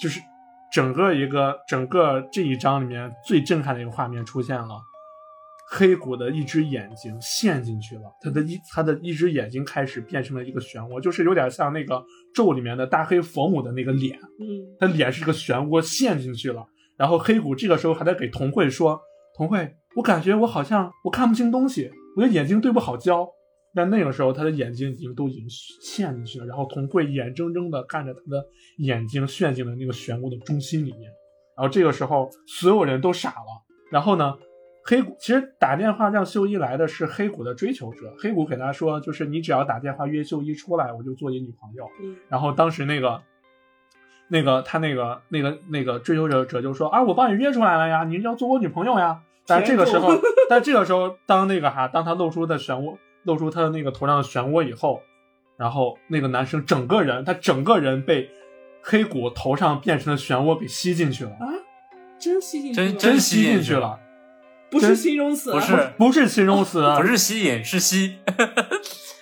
就是整个一个整个这一章里面最震撼的一个画面出现了。黑谷的一只眼睛陷进去了，他的一他的一只眼睛开始变成了一个漩涡，就是有点像那个咒里面的大黑佛母的那个脸，嗯，他脸是个漩涡陷进去了。然后黑谷这个时候还在给童慧说：“童慧，我感觉我好像我看不清东西，我的眼睛对不好焦。”但那个时候他的眼睛已经都已经陷进去了，然后童慧眼睁睁的看着他的眼睛陷进了那个漩涡的中心里面。然后这个时候所有人都傻了。然后呢，黑谷其实打电话让秀一来的是黑谷的追求者，黑谷给他说，就是你只要打电话约秀一出来，我就做你女朋友。嗯然后当时那个，那个他那个那个那个追求者者就说啊，我帮你约出来了呀，你要做我女朋友呀。但是这个时候，但这个时候，当那个哈，当他露出的漩涡，露出他的那个头上的漩涡以后，然后那个男生整个人，他整个人被黑谷头上变成的漩涡给吸进去了，啊，真吸进去真了，真吸进去了吸进去了，不是形容词啊，不是不是形容词，不是吸引，是吸。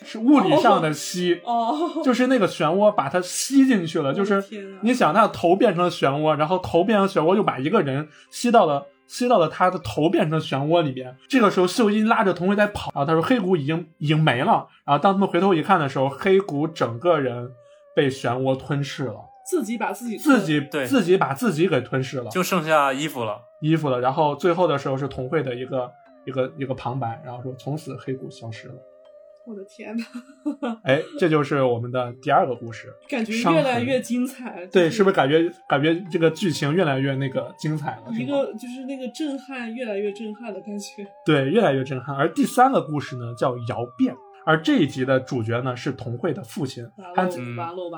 是物理上的吸。哦，就是那个漩涡把它吸进去了，就是你想，他的头变成了漩涡，然后头变成漩涡，又把一个人吸到了吸到了他的头变成漩涡里边。这个时候，秀英拉着童慧在跑，然后他说黑谷已经已经没了。然后当他们回头一看的时候，黑谷整个人被漩涡吞噬了，自己把自己自己对自己把自己给吞噬了，就剩下衣服了。衣服了。然后最后的时候是童慧的一个一个一个旁白，然后说从此黑谷消失了。我的天呐，哎，这就是我们的第二个故事。感觉越来越精彩。对，就是不是感觉感觉这个剧情越来越那个精彩了？一个就是那个震撼，越来越震撼的感觉。对，越来越震撼。而第三个故事呢，叫窑变，而这一集的主角呢是童慧的父亲。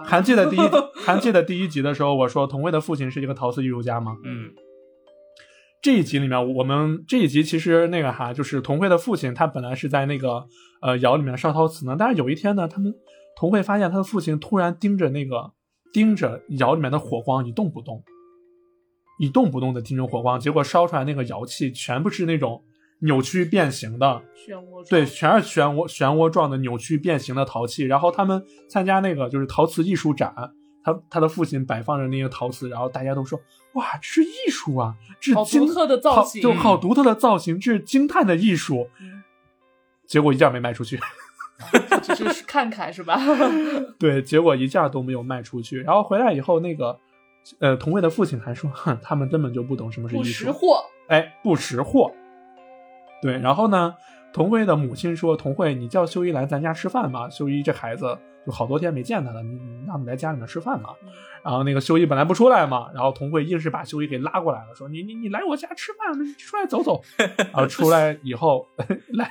还记得第一还 记得第一集的时候，我说童慧的父亲是一个陶瓷艺术家吗？嗯，这一集里面，我们这一集其实那个哈，就是童慧的父亲，他本来是在那个呃窑里面烧陶瓷呢，但是有一天呢，他们童慧发现他的父亲突然盯着那个盯着窑里面的火光一动不动，一动不动的盯着火光，结果烧出来那个窑器全部是那种扭曲变形的，漩涡状对，全是漩涡漩涡状的扭曲变形的陶器。然后他们参加那个就是陶瓷艺术展，他他的父亲摆放着那些陶瓷，然后大家都说哇，这是艺术啊，这是好独特的造型就好独特的造型，这是惊叹的艺术。嗯结果一件没卖出去，只是看看是吧？对，结果一件都没有卖出去。然后回来以后，那个呃，童慧的父亲还说，哼，他们根本就不懂什么是艺不术，识货，哎，不识货。对，然后呢，童慧的母亲说：“童慧，你叫修一来咱家吃饭吧。修一这孩子就好多天没见他了，你你让你来家里面吃饭嘛。”然后那个修一本来不出来嘛，然后童慧硬是把修一给拉过来了，说：“你你你来我家吃饭，出来走走。” 然后出来以后 来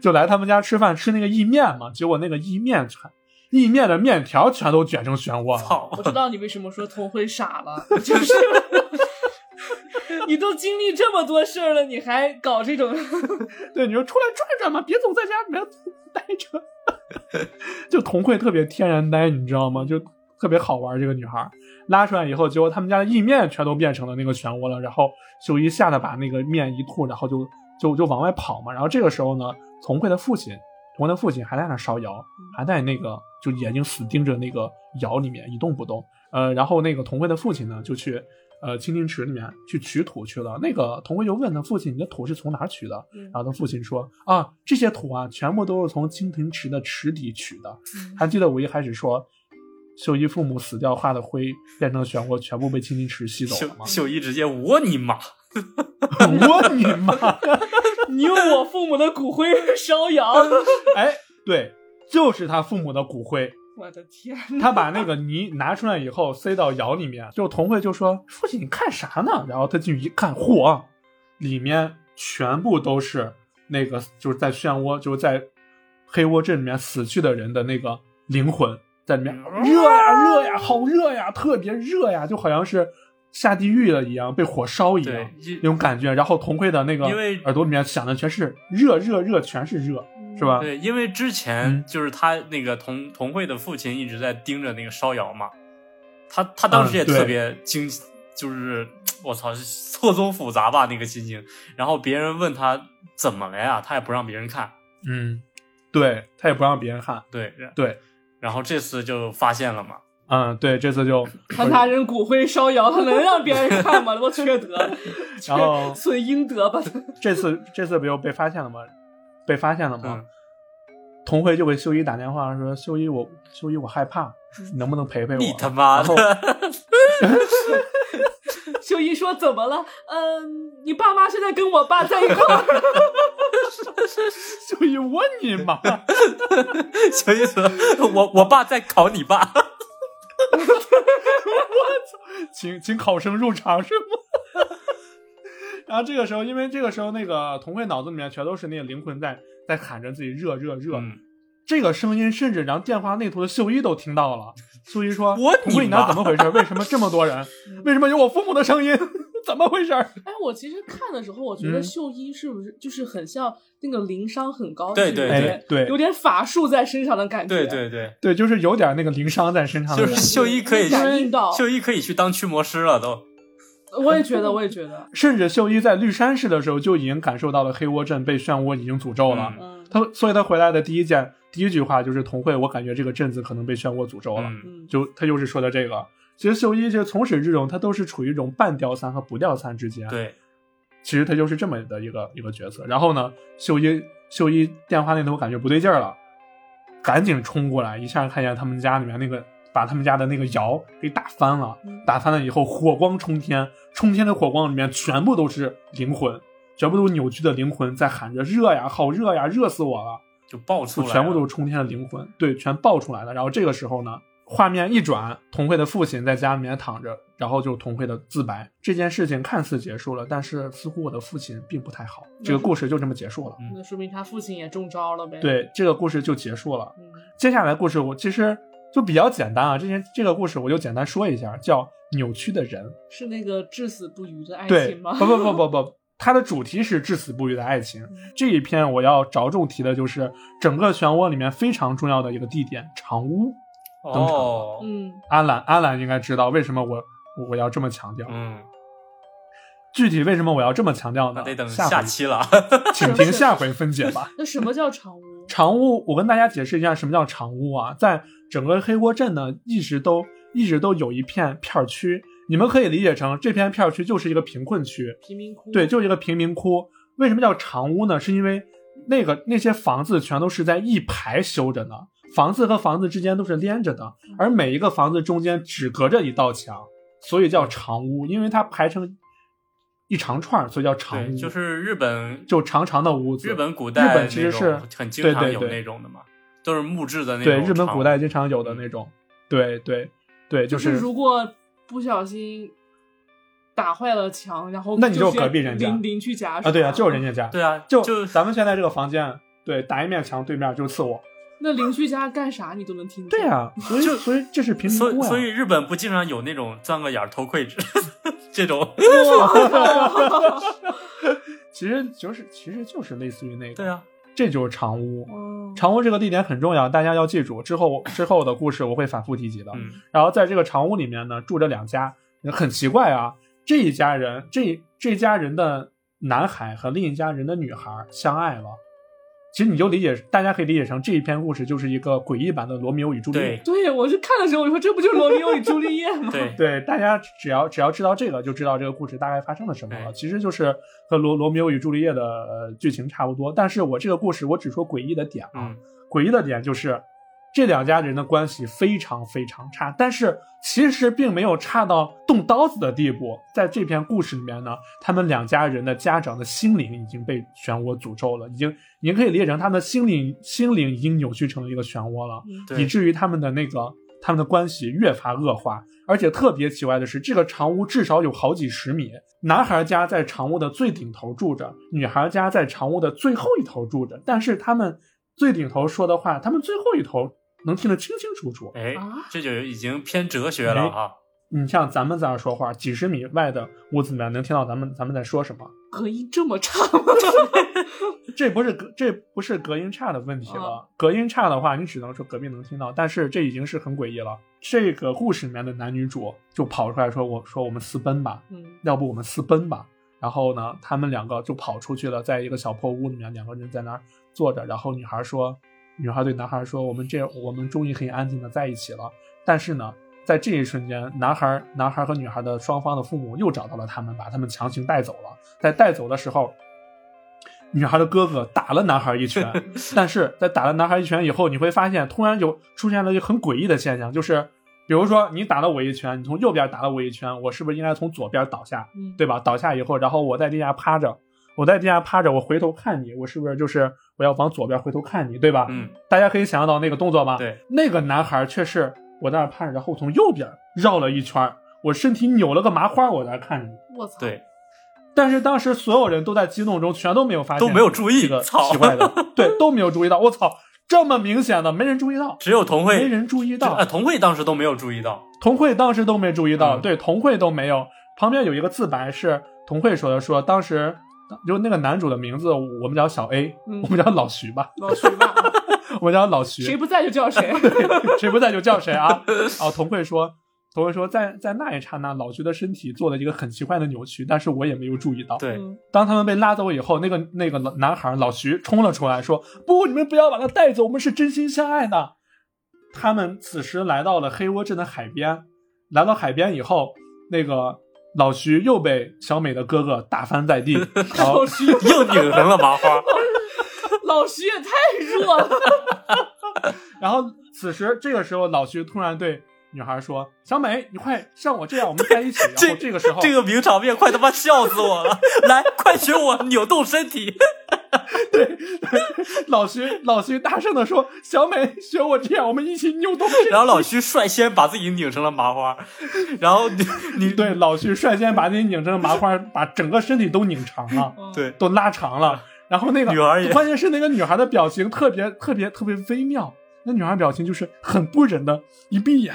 就来他们家吃饭，吃那个意面嘛，结果那个意面全意面的面条全都卷成漩涡了。操！我知道你为什么说童慧傻了，就是 你都经历这么多事儿了，你还搞这种，对，你说出来转转嘛，别总在家里面待着。就童慧特别天然呆，你知道吗？就特别好玩。这个女孩拉出来以后，结果他们家的意面全都变成了那个漩涡了。然后秀一吓得把那个面一吐，然后就就就往外跑嘛。然后这个时候呢，童慧的父亲，童慧的父亲还在那烧窑，还在那个就眼睛死盯着那个窑里面一动不动。呃，然后那个童慧的父亲呢，就去呃蜻蜓池里面去取土去了。那个童辉就问他父亲：“你的土是从哪儿取的？”嗯然后他父亲说：“啊，这些土啊，全部都是从蜻蜓池的池底取的。还记得我一开始说，秀一父母死掉化的灰变成漩涡，全部被青藤池吸走秀了吗？秀一直接我你妈！我你妈！你用 我父母的骨灰烧窑，哎，对，就是他父母的骨灰。我的天，他把那个泥拿出来以后塞到窑里面，就童慧就说：“父亲，你看啥呢？”然后他进去一看，嚯，里面全部都是那个就是在漩涡，就是在黑窝镇里面死去的人的那个灵魂在里面，热呀热呀，好热呀，特别热呀，就好像是下地狱了一样，被火烧一样那种感觉。然后童慧的那个因为耳朵里面响的全是热热热，全是热，是吧？对，因为之前嗯就是他那个童童慧的父亲一直在盯着那个烧窑嘛，他他当时也特别惊，就是我操，错综复杂吧那个心情。然后别人问他怎么了呀，他也不让别人看。嗯，对他也不让别人看，对，然对。然后这次就发现了嘛，嗯，对，这次就他拿人骨灰烧窑，他能让别人看吗？多缺德，然后损阴德吧。这次这次不就被发现了吗？被发现了吗？嗯，童辉就给秀一打电话说：“秀一，我秀一，我害怕，你能不能陪陪我？”你他妈的，秀一说怎么了？嗯、你爸妈现在跟我爸在一块儿。秀一问你妈，小意思，我我爸在考你爸，请请考生入场是吗？然后这个时候，因为这个时候那个童慧脑子里面全都是那个灵魂在在喊着自己热热热，嗯，这个声音甚至让电话那头的秀一都听到了。秀一说：“我童慧，你你妈那怎么回事？为什么这么多人？为什么有我父母的声音？怎么回事？”哎，我其实看的时候，我觉得嗯秀一是不是就是很像那个灵商很高，对对有点哎对有点法术在身上的感觉。对对对，对，就是有点那个灵商在身上的就是，秀一可以感应到秀一可以去当驱魔师了都。我也觉得，我也觉得，甚至秀一在绿山市的时候就已经感受到了黑窝镇被漩涡已经诅咒了。他所以他回来的第一件第一句话就是：“童慧，我感觉这个镇子可能被漩涡诅咒了。就他就是说的这个。其实秀一就从始至终，他都是处于一种半吊三和不吊三之间。，对，其实他就是这么的一个一个角色。然后呢，秀一秀一电话那头感觉不对劲儿了，赶紧冲过来，一下看见他们家里面那个把他们家的那个窑给打翻了，嗯打翻了以后火光冲天，冲天的火光里面全部都是灵魂，全部都是扭曲的灵魂在喊着热呀，好热呀，热死我了。就爆出来全部都是冲天的灵魂，对，全爆出来了。然后这个时候呢，画面一转，童慧的父亲在家里面躺着，然后就是童慧的自白。这件事情看似结束了，但是似乎我的父亲并不太好。这个故事就这么结束了。嗯那说明他父亲也中招了呗。，对，这个故事就结束了。嗯接下来故事我其实就比较简单啊，这件这个故事我就简单说一下，叫扭曲的人。是那个至死不渝的爱，情吗？不不不不不，它的主题是至死不渝的爱情。这一篇我要着重提的就是整个漩涡里面非常重要的一个地点——长屋。登场了哦，嗯，阿兰，阿兰应该知道为什么我我我要这么强调。嗯，具体为什么我要这么强调呢？那得等下期了。请听下回分解吧。那什么叫长屋？长屋，我跟大家解释一下什么叫长屋啊。在整个黑锅镇呢，一直都一直都有一片片儿区，你们可以理解成这片片儿区就是一个贫困区，贫民窟。对，就是一个贫民窟。为什么叫长屋呢？是因为那个那些房子全都是在一排修着呢，房子和房子之间都是连着的，而每一个房子中间只隔着一道墙，所以叫长屋，因为它排成一长串儿，所以叫长，屋。就是日本就长长的屋子。日本古代日本其实是很经常有那种的嘛，都是木质的那种。对日本古代经常有的那种，对对对，就就是如果不小心打坏了墙，然后那你就隔壁人家邻邻居家啊，对啊，就是人家家，对啊，就就咱们现在这个房间，对，打一面墙，对面就是次卧，那邻居家干啥你都能听见。对啊、所以所以这是贫民所以窟呀、所以日本不经常有那种钻个眼儿偷窥这种。其实就是其实就是类似于那个，对啊，这就是长屋。哦，长屋这个地点很重要，大家要记住。之后之后的故事我会反复提及的。嗯，然后在这个长屋里面呢，住着两家，很奇怪啊，这一家人这这家人的男孩和另一家人的女孩相爱了。其实你就理解，大家可以理解成这一篇故事就是一个诡异版的罗密欧与朱丽叶对。对，我是看的时候我就说这不就是罗密欧与朱丽叶吗？对，对，大家只要只要知道这个，就知道这个故事大概发生了什么了。其实就是和罗罗密欧与朱丽叶的、呃、剧情差不多。但是我这个故事我只说诡异的点啊，嗯，诡异的点就是这两家人的关系非常非常差，但是其实并没有差到动刀子的地步。在这篇故事里面呢，他们两家人的家长的心灵已经被漩涡诅咒了，已经已经可以理解成他们的心灵心灵已经扭曲成了一个漩涡了。以，至于他们的那个他们的关系越发恶化。而且特别奇怪的是，这个长屋至少有好几十米。男孩家在长屋的最顶头住着，女孩家在长屋的最后一头住着。但是他们最顶头说的话，他们最后一头能听得清清楚楚。哎啊，这就已经偏哲学了啊。你像咱们在那儿说话，几十米外的屋子里面能听到咱们咱们在说什么。隔音这么差吗？这不是隔这不是隔音差的问题了。哦隔音差的话，你只能说隔壁能听到，但是这已经是很诡异了。这个故事里面的男女主就跑出来说：“我说我们私奔吧，嗯，要不我们私奔吧。”然后呢，他们两个就跑出去了，在一个小破屋里面，两个人在那儿坐着。然后女孩说：“女孩对男孩说，我们这我们终于可以安静的在一起了。”但是呢，在这一瞬间，男孩男孩和女孩的双方的父母又找到了他们，把他们强行带走了。在带走的时候，女孩的哥哥打了男孩一拳，但是在打了男孩一拳以后，你会发现突然有出现了一个很诡异的现象，就是比如说你打了我一拳，你从右边打了我一拳，我是不是应该从左边倒下，嗯对吧？倒下以后，然后我在地下趴着，我在地下趴着，我回头看你，我是不是就是我要往左边回头看你，对吧？嗯，大家可以想象到那个动作吗？对，那个男孩却是我在那儿趴着，然后从右边绕了一圈儿，我身体扭了个麻花，我在那儿看你。我操，对，但是当时所有人都在激动中，全都没有发现，都没有注意这个操奇怪的，对，都没有注意到。我操，这么明显的，没人注意到，只有童慧，没人注意到呃，。童慧当时都没有注意到。童慧当时都没注意到，嗯对，童慧都没有。旁边有一个自白是童慧说的，说当时就那个男主的名字，我们叫小 A，、嗯我们叫老徐吧，老徐吧，我们叫老徐，谁不在就叫谁。谁不在就叫谁啊。哦，童慧说，童慧说，在在那一刹那，老徐的身体做了一个很奇怪的扭曲，但是我也没有注意到。对，嗯当他们被拉走以后，那个那个男孩老徐冲了出来，说：“不，你们不要把他带走，我们是真心相爱的。”他们此时来到了黑窝镇的海边，来到海边以后，那个老徐又被小美的哥哥打翻在地，然后老徐，又拧成了麻花。老徐也太弱了。然后此时这个时候，老徐突然对女孩说：“小美，你快像我这样，我们在一起。”然后这个时候，这个名场面快他妈笑死我了！来，快学我扭动身体。对老徐老徐大声的说：“小美，学我这样，我们一起扭动身体。”然后老徐率先把自己拧成了麻花，然后你你 对老徐率先把自己拧成麻花，把整个身体都拧长了，对都拉长了。然后那个女孩也关键是那个女孩的表情特别特别特别微妙，那女孩表情就是很不忍的，一闭眼，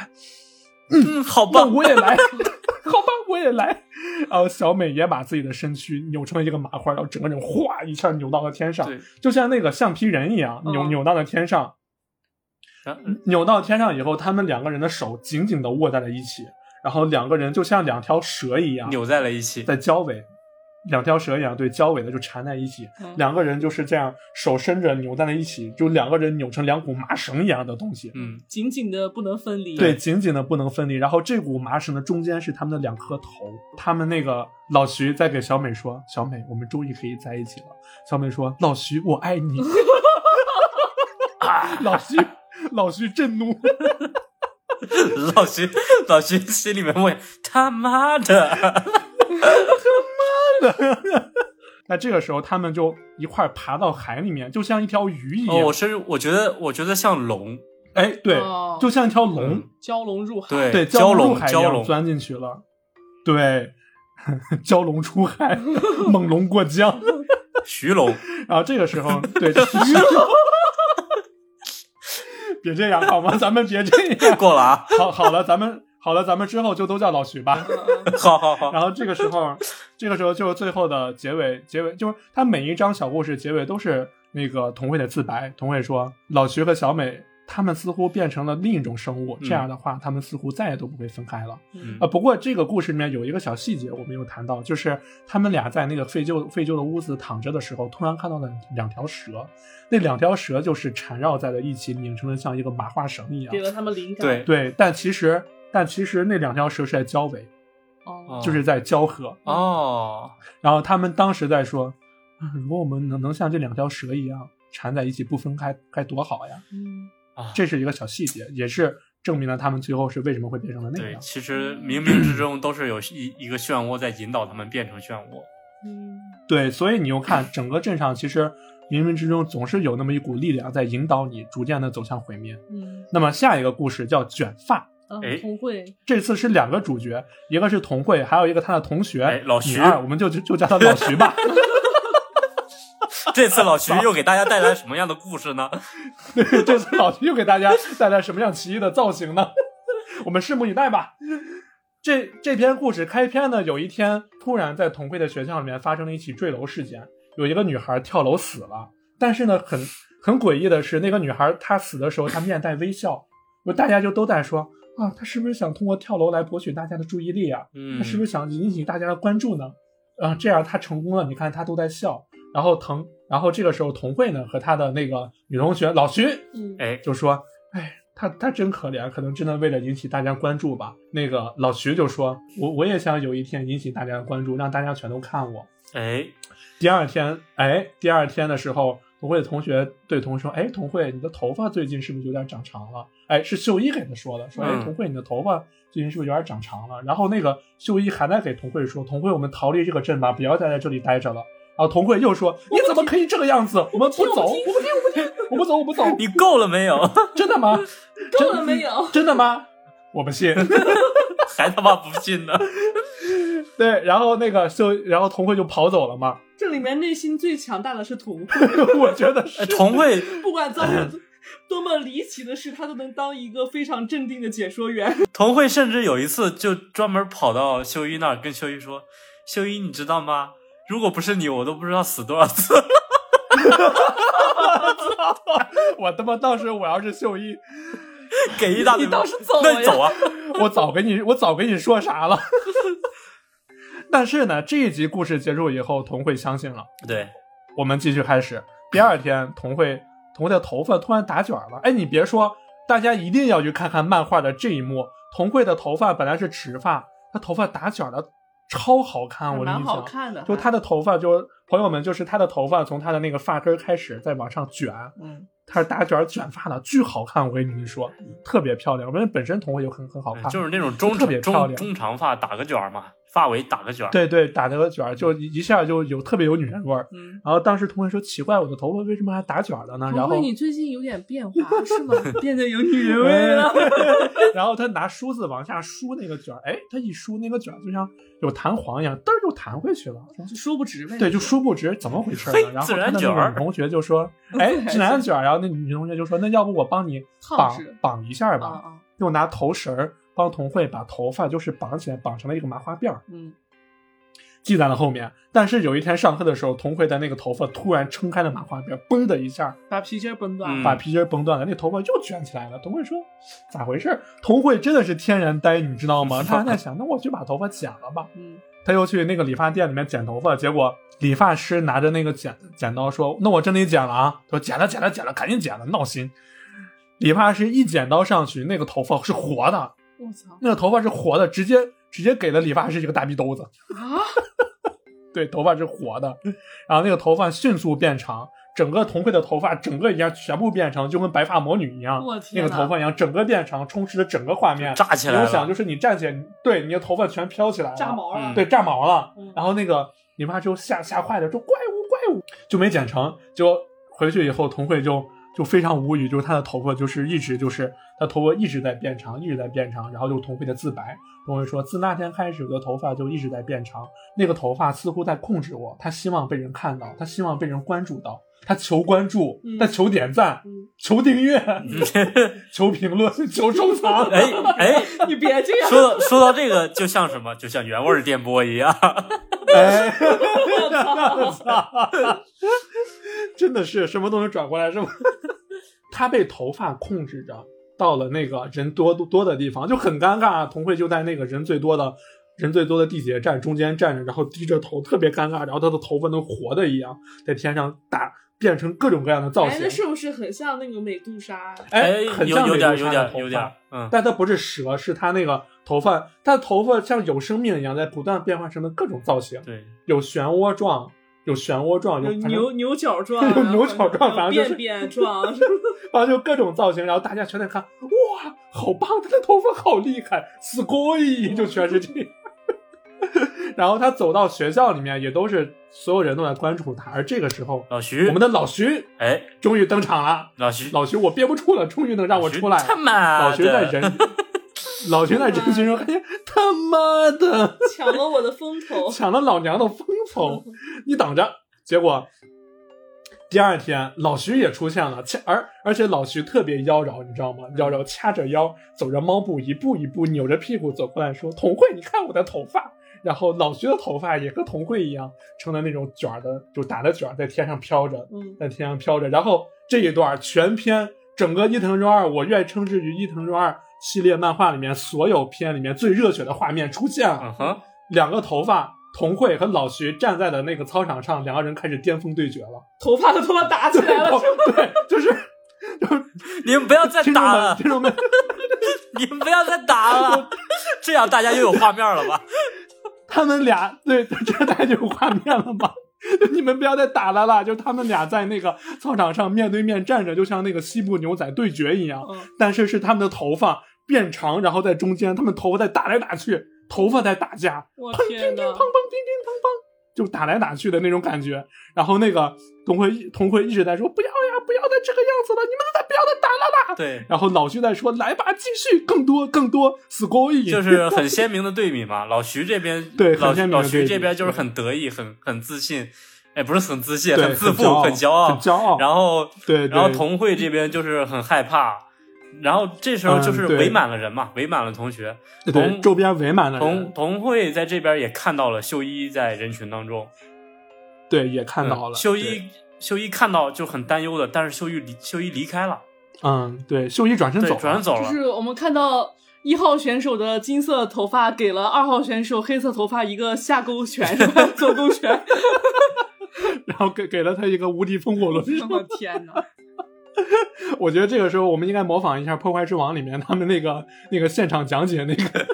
嗯，好那棒，我也来，好吧，我也来。然后小美也把自己的身躯扭成了一个麻花，然后整个人哗一下扭到了天上对，就像那个橡皮人一样，扭嗯扭到了天上。扭到天上以后，他们两个人的手紧紧的握在了一起，然后两个人就像两条蛇一样扭在了一起。在交尾，两条蛇一样，对，交尾的就缠在一起，嗯两个人就是这样手伸着扭在了一起，就两个人扭成两股麻绳一样的东西，嗯，紧紧的不能分离。对，紧紧的不能分离。然后这股麻绳的中间是他们的两颗头，他们那个老徐在给小美说：“小美，我们终于可以在一起了。”小美说：“老徐，我爱你。啊”老徐，老徐震怒。老徐老徐心里面问他妈的，那这个时候，他们就一块儿爬到海里面，就像一条鱼一样。哦，我是我觉得我觉得像龙，哎，对，哦就像一条龙，嗯蛟龙入海。对对，蛟龙入海一蛟龙样钻进去了。对，蛟龙出海，猛龙过江。徐龙，然后这个时候，对，徐龙，别这样好吗？咱们别这样。过了啊，好，好了，咱们好了，咱们之后就都叫老徐吧。好好好，然后这个时候，这个时候就是最后的结尾，结尾就是他每一章小故事结尾都是那个童慧的自白。童慧说，老徐和小美他们似乎变成了另一种生物，嗯这样的话，他们似乎再也都不会分开了。嗯啊，不过这个故事里面有一个小细节我没有谈到，就是他们俩在那个废旧废旧的屋子躺着的时候，突然看到了两条蛇，那两条蛇就是缠绕在了一起，拧成了像一个麻花绳一样给。了他们灵感。对对，但其实但其实那两条蛇是在交尾，哦，就是在交合。哦，然后他们当时在说，啊如果我们能能像这两条蛇一样缠在一起不分开，该多好呀！嗯啊这是一个小细节，也是证明了他们最后是为什么会变成了那样对，样。其实冥冥之中都是有一一个漩涡在引导他们变成漩涡。嗯对，所以你又看整个镇上，其实冥冥之中总是有那么一股力量在引导你，逐渐的走向毁灭。嗯那么下一个故事叫卷发，啊哎，童慧这次是两个主角，一个是童慧，还有一个他的同学、哎老徐，我们就就就叫他老徐吧。这次老徐又给大家带来什么样的故事呢？这次老徐又给大家带来什么样奇异的造型呢？我们拭目以待吧。这这篇故事开篇呢，有一天突然在童慧的学校里面发生了一起坠楼事件，有一个女孩跳楼死了。但是呢，很很诡异的是，那个女孩她死的时候，她面带微笑，就大家就都在说啊，他是不是想通过跳楼来博取大家的注意力啊？嗯他是不是想引起大家的关注呢？啊，这样他成功了，你看他都在笑。然后腾，然后这个时候童慧呢和他的那个女同学老徐嗯哎，就说：“哎，他他真可怜，可能真的为了引起大家关注吧。”那个老徐就说：“我我也想有一天引起大家的关注，让大家全都看我。哎，”第二天，哎，第二天的时候，童慧的同学对童慧说：“哎，童慧，你的头发最近是不是有点长长了？”哎，是秀一给他说的，说：“哎，嗯童慧，你的头发最近是不是有点长长了？”然后那个秀一还在给童慧说：“童慧，我们逃离这个镇吧，不要再在这里待着了。”然后童慧又说：“你怎么可以这个样子？我们不走，我不听，我不听，我不走，我不走。你够了没有？真的吗？够了没有？真的吗？我不信。还他妈不信呢？对，然后那个秀，然后童慧就跑走了嘛。这里面内心最强大的是童慧，我觉得童慧 不管遭遇多么离奇的事，他都能当一个非常镇定的解说员。童慧甚至有一次就专门跑到秀一那儿跟秀一说：“秀一，你知道吗？如果不是你，我都不知道死多少次。我他妈当时我要是秀一，”给一大堆，你倒是走呀那你走啊！我早跟你我早跟你说啥了。但是呢，这一集故事结束以后，童慧相信了。对，我们继续开始。第二天，童慧童慧的头发突然打卷了。哎，你别说，大家一定要去看看漫画的这一幕。童慧的头发本来是直发，她头发打卷了，超好看。我跟蛮你讲，好看的，就她的头发就，朋友们，就是她的头发从她的那个发根开始再往上卷，嗯，她是打卷卷发的，巨好看。我跟你们说，特别漂亮。我们本身童慧就很很好看，嗯就是那种中特别漂亮中中长发打个卷儿嘛，发尾打个卷儿。对对，打那个卷儿就一一下就有特别有女人味儿。嗯。然后当时同学说：“奇怪，我的头发为什么还打卷了呢？”然后你最近有点变化是吗？变得有女人味了。然后他拿梳子往下梳那个卷儿，哎，他一梳那个卷儿就像有弹簧一样，嘚儿就弹回去了。就梳不直呗。对，就梳不直，怎么回事呢？然后自他的那然卷儿个女同学就说：“哎，自然卷儿。”然后那女同学就说：“那要不我帮你绑绑一下吧？”啊啊，又拿头绳儿帮童慧把头发就是绑起来，绑成了一个麻花辫儿，嗯，系在了后面。但是有一天上课的时候，童慧的那个头发突然撑开了麻花辫儿，嘣的一下把皮筋儿绷断。把皮筋儿绷断了，那头发又卷起来了。童慧说：“咋回事？”童慧真的是天然呆，你知道吗？她还在想，那我去把头发剪了吧。嗯，他又去那个理发店里面剪头发，结果理发师拿着那个剪剪刀说：“那我真得剪了啊！”说：“剪了，剪了，剪了，赶紧剪了，闹心。”理发师一剪刀上去，那个头发是活的，我操那个头发是活的，直接直接给了理发师一个大逼兜子。啊！对，头发是活的，然后那个头发迅速变长，整个童慧的头发整个一样全部变长，就跟白发魔女一样，那我天哪个头发一样，整个变长，充斥着整个画面。炸起来你就想，就是你站起来，对，你的头发全飘起来了，炸毛了。嗯对，炸毛了。嗯然后那个理发师吓吓坏了，说怪物怪物，就没剪成。就回去以后，童慧就就非常无语，就是他的头发就是一直就是他头发一直在变长，一直在变长。然后就童慧的自白，童慧说自那天开始，我的头发就一直在变长，那个头发似乎在控制我，他希望被人看到，他希望被人关注到。他求关注，嗯他求点赞，嗯，求订阅，求评论，求收藏。哎哎，你别这样。说到说到这个，就像什么？就像原味儿电波一样。哎，我操！真的是什么都能转过来，是吗？他被头发控制着，到了那个人多多的地方，就很尴尬。童慧就在那个人最多的人最多的地铁站中间站着，然后低着头，特别尴尬。然后他的头发能活的一样，在天上打，变成各种各样的造哎，型那。是不是很像那个美杜莎？哎，很有像美有点有杜莎的头点有点发，，嗯，但它不是蛇，是它那个头发，它的头发像有生命一样，在不断变化成的各种造型，对，有漩涡状，有漩涡状，有有反正牛牛角状，有然后牛角状反正就是便便状，是吧然后就各种造型，然后大家全在看，哇，好棒，他的头发好厉害，すごい，就全是这样。 然后他走到学校里面，也都是所有人都在关注他。而这个时候，老徐我，们的老徐哎，终于登场了。老徐，老徐，我憋不住了，终于能让我出来了。他妈的，老徐在人，老徐在人群中哎呀，他妈的，抢了我的风头。抢了老娘的风头，你等着。结果第二天，老徐也出现了，掐而而且老徐特别妖娆，你知道吗？妖娆掐着腰，走着猫步，一步一步扭着屁股走过来说：“童慧，你看我的头发。”然后老徐的头发也和童慧一样，成了那种卷的，就打的卷，在天上飘着，嗯，在天上飘着。然后这一段全篇整个伊藤润二，我愿称之于伊藤润二系列漫画里面所有篇里面最热血的画面出现了。嗯哼，两个头发，童慧和老徐站在了那个操场上，两个人开始巅峰对决了。头发都他妈打起来了，是吧？对，就是 就是你们不要再打了，听众们，你们不要再打了，这样大家又有画面了吧？他们俩对，这大家就有画面了吧？就 你们不要再打了啦！就他们俩在那个操场上面对面站着，就像那个西部牛仔对决一样。嗯，但是是他们的头发变长，然后在中间，他们头发在打来打去，头发在打架，我砰天哪砰砰砰！砰砰砰，就打来打去的那种感觉。然后那个童辉童辉一直在说不要呀，不要再这个样子了，你们再不要再打了啦。对，然后老徐在说：“来吧，继续，更多，更多，死过瘾。”就是很鲜明的对比嘛。老徐这边，对老老徐这边就是很得意，很很自信，哎，不是很自信，很自负，很骄傲，很骄傲。然后，对，然后童慧这边就是很害怕，然后这时候就是围满了人嘛，围满了同学。对童周边围满了童人，童慧在这边也看到了秀一在人群当中，对，也看到了。嗯秀一秀一看到就很担忧的，但是秀一离秀一离开了，嗯，对，秀一转身，走，转身走了，就是我们看到一号选手的金色头发给了二号选手黑色头发一个下勾拳？左勾拳。然后给给了他一个无敌风火轮。我天哪！我觉得这个时候我们应该模仿一下《破坏之王》里面他们那个那个现场讲解那个，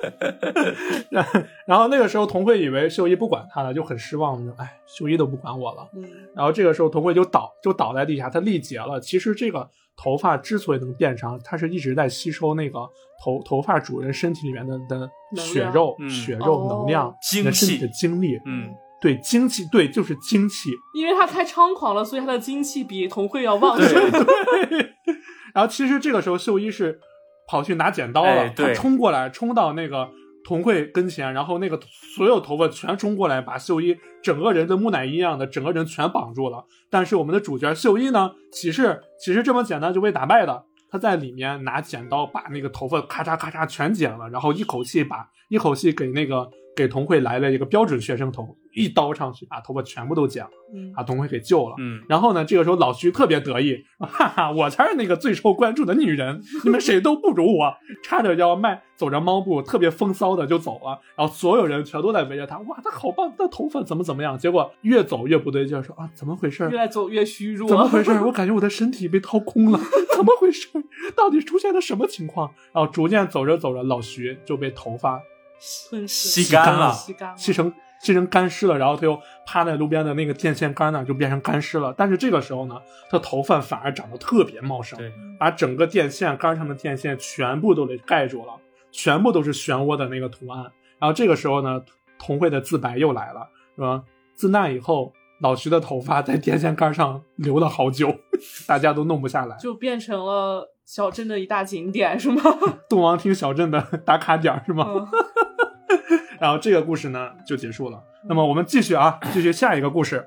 然然后那个时候童慧以为秀一不管他了，就很失望，就哎，秀一都不管我了。嗯，然后这个时候童慧就倒就倒在地下，他力竭了。其实这个头发之所以能变长，它是一直在吸收那个头头发主人身体里面的的血肉、嗯血肉、哦能量、身体的精力，嗯，对精气，对就是精气。因为他太猖狂了，所以他的精气比童慧要旺盛。对 然后其实这个时候秀一是跑去拿剪刀了，哎对他冲过来，冲到那个童慧跟前，然后那个所有头发全冲过来，把秀一整个人跟木乃伊一样的整个人全绑住了。但是我们的主角秀一呢，岂是岂是这么简单就被打败的？他在里面拿剪刀把那个头发咔嚓咔嚓全剪了，然后一口气把一口气给那个给童慧来了一个标准学生头，一刀上去把头发全部都剪了，嗯把童慧给救了。嗯，然后呢，这个时候老徐特别得意，哈哈，我才是那个最受关注的女人，你们谁都不如我。叉着腰迈，走着猫步，特别风骚的就走了。然后所有人全都在围着他，哇，他好棒，他头发怎么怎么样？结果越走越不对劲，说啊，怎么回事？越走越虚弱。怎么回事？我感觉我的身体被掏空了，怎么回事？到底出现了什么情况？然后逐渐走着走着，老徐就被头发 吸干了吸干了，吸成吸成干尸了，然后他又趴在路边的那个电线杆那儿，就变成干尸了。但是这个时候呢，他头发反而长得特别茂盛，对，把整个电线杆上的电线全部都给盖住了，全部都是漩涡的那个图案。然后这个时候呢，童慧的自白又来了，说自那以后，老徐的头发在电线杆上留了好久，大家都弄不下来。就变成了小镇的一大景点，是吗？洞王厅小镇的打卡点儿是吗？嗯 然后这个故事呢就结束了。那么我们继续啊，继续下一个故事，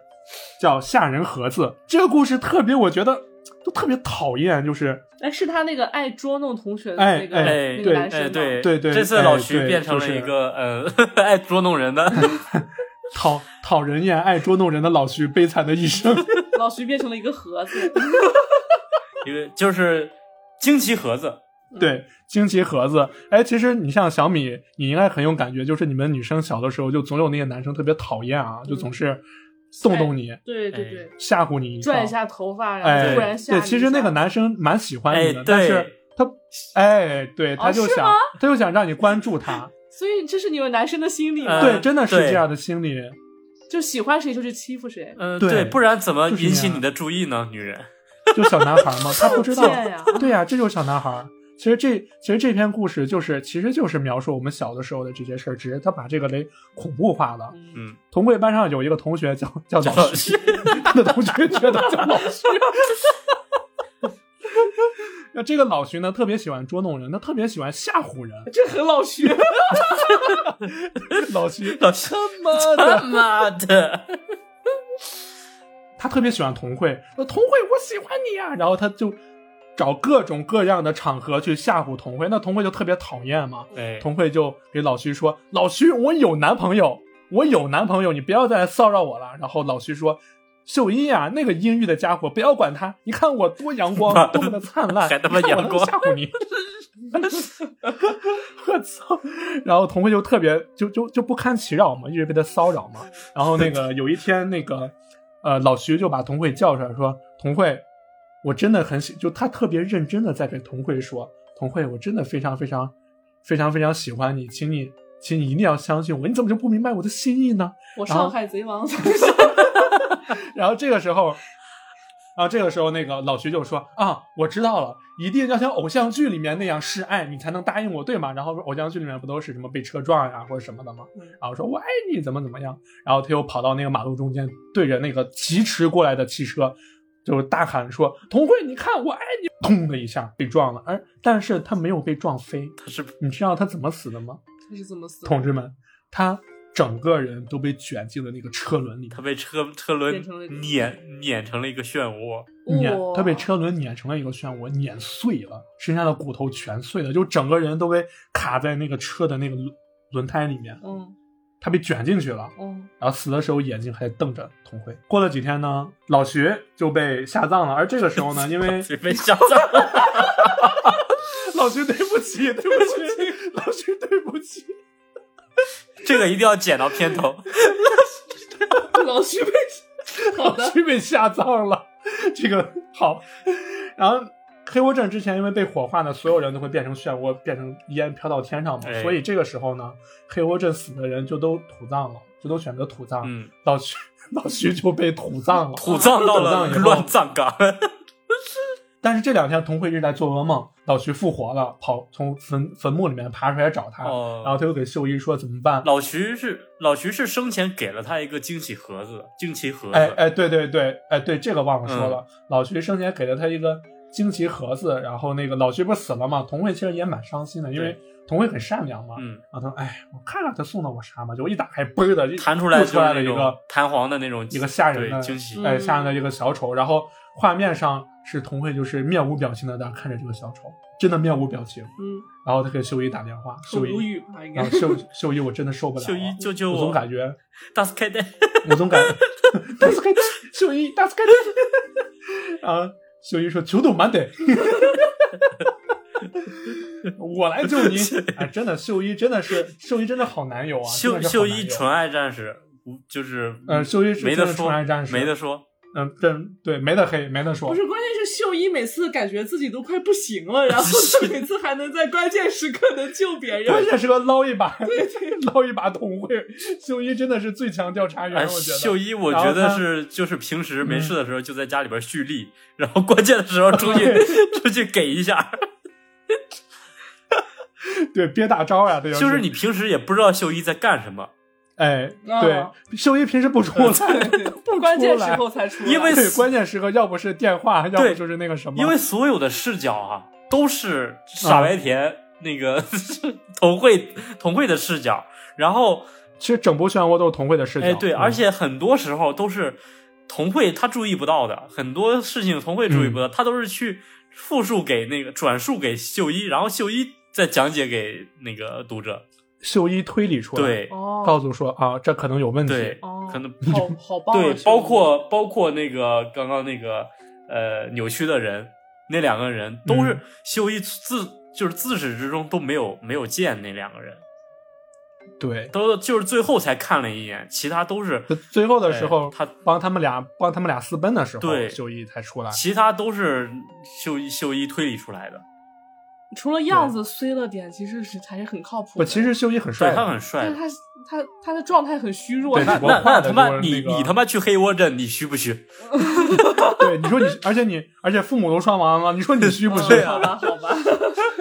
叫吓人盒子。这个故事特别，我觉得都特别讨厌，就是哎，是他那个爱捉弄同学的哎那个、哎那个男生吗？对对对这次哎老徐变成了就是一个呃爱捉弄人的，讨讨人厌、爱捉弄人的老徐悲惨的一生。老徐变成了一个盒子，因为就是惊奇盒子，对，惊奇盒子。哎，其实你像小米，你应该很有感觉，就是你们女生小的时候，就总有那些男生特别讨厌啊，就总是动动你、对对对，吓唬你一下。拽一下头发，然哎，后突然吓对，其实那个男生蛮喜欢你的，哎但是他，哎，对，他就想，吗？他就想让你关注他，所以这是你们男生的心理吗？呃对，真的是这样的心理。就喜欢谁就去欺负谁，嗯，对对，不然怎么引起你的注意呢？女人，就小男孩嘛，他不知道！对呀、这就是小男孩。其实这其实这篇故事就是其实就是描述我们小的时候的这些事儿，只是他把这个雷恐怖化了。嗯嗯，同贵班上有一个同学叫叫老徐，他的同学觉得叫老徐。那这个老徐呢，特别喜欢捉弄人，他特别喜欢吓唬人。这很老徐，老徐老徐，妈的他妈的，他特别喜欢童慧，说童慧我喜欢你呀、然后他就找各种各样的场合去吓唬童慧，那童慧就特别讨厌嘛。哎，童慧就给老徐说：“老徐，我有男朋友，我有男朋友，你不要再来骚扰我了。”然后老徐说：“秀英呀、那个阴郁的家伙，不要管他，你看我多阳光，多么的灿烂，还他妈阳光吓唬你。”我操！然后童慧就特别就就就不堪其扰嘛，一直被他骚扰嘛。然后那个有一天，那个呃老徐就把童慧叫出来说：“童慧，我真的很喜，就他特别认真的在给童慧说，童慧，我真的非常非常非常非常喜欢你，请你请你一定要相信我，你怎么就不明白我的心意呢？”我上海贼王，然后这个时候，然后这个时候，那个老徐就说：“啊，我知道了，一定要像偶像剧里面那样示爱，你才能答应我，对吗？”然后偶像剧里面不都是什么被车撞呀、或者什么的吗？嗯然后说我爱你，怎么怎么样？然后他又跑到那个马路中间，对着那个疾驰过来的汽车，就大喊说：“童慧，你看我爱你！”砰的一下被撞了，而但是他没有被撞飞。他是你知道他怎么死的吗？他是怎么死的？同志们，他整个人都被卷进了那个车轮里他被车车轮碾碾成了一个漩涡，碾，他被车轮碾成了一个漩涡，碾碎了，身上的骨头全碎了，就整个人都被卡在那个车的那个轮轮胎里面，嗯他被卷进去了。嗯然后死的时候眼睛还瞪着童辉。过了几天呢，老徐就被下葬了。而这个时候呢，因为被下葬。老徐对不起，对不起，老徐对不起。这个一定要剪到片头。老徐被 老徐被下葬了，这个好。然后黑窝镇之前因为被火化呢，所有人都会变成漩涡，变成烟飘到天上嘛，哎所以这个时候呢，黑窝镇死的人就都土葬了，就都选择土葬。嗯，老徐 老徐就被土葬了，土葬到了乱葬岗。但是这两天童慧一直在做噩梦，老徐复活了，跑从坟坟墓里面爬出来找他，哦然后他又给秀一说怎么办？老徐是老徐是生前给了他一个惊喜盒子，惊奇盒子。哎哎，对对对，哎对，这个忘了说嗯了，老徐生前给了他一个惊奇盒子，然后那个老徐不是死了吗？童慧其实也蛮伤心的，因为童慧很善良嘛。嗯，然后他说：“哎，我看看他送的我啥嘛？”结果一打开，嘣的一弹出来吐出来了一个弹簧的那种一个吓人的惊喜。哎嗯吓人的一个小丑，然后画面上是童慧就是面无表情的在看着这个小丑，真的面无表情。嗯，然后他给秀一打电话，秀一，然后秀秀一，我真的受不了了，秀一救救我总感觉，大斯开的，我总感觉，大斯开的，秀一，大斯开的，然后秀一说求斗满得，我来救你，哎，真的，秀一真的是秀一真的好男友啊，秀秀一纯爱战士，无就是嗯秀一没得说纯爱战士没得说。嗯，真对，没得黑，没得说不，是，关键是秀一每次感觉自己都快不行了，然后就每次还能在关键时刻能救别人。关键时刻捞一把，对对，捞一把同会，秀一真的是最强调查员，哎，我觉得。秀一，我觉得是就是平时没嗯事的时候就在家里边蓄力，然后关键的时候出去出去给一下。对憋大招呀，对，就是你平时也不知道秀一在干什么，哎，啊对，秀一平时不出来，不关键时候才出来，因为，关键时刻要不是电话，要不就是那个什么，因为所有的视角啊都是傻白甜、那个童慧童慧的视角，然后其实整部漩涡都是童慧的视角，哎对，嗯而且很多时候都是童慧他注意不到的，很多事情童慧注意不嗯到，他都是去复述给那个转述给秀一，然后秀一再讲解给那个读者，秀一推理出来，，对。哦，告诉说啊，这可能有问题，可能好好 棒啊，对，包括包括那个刚刚那个呃扭曲的人，那两个人都是嗯秀一自就是自始至终都没有没有见那两个人，对。都就是最后才看了一眼，其他都是最后的时候，哎他帮他们俩帮他们俩私奔的时候，对秀一才出来。其他都是秀一秀一推理出来的。除了样子衰了点，其实是还是很靠谱。其实秀一很帅，他很帅但是他他他的状态很虚弱，那那他妈你那个你他妈去黑窝镇，你虚不虚？对，你说你，而且你，而且父母都双亡了，你说你虚不虚？好吧，好吧，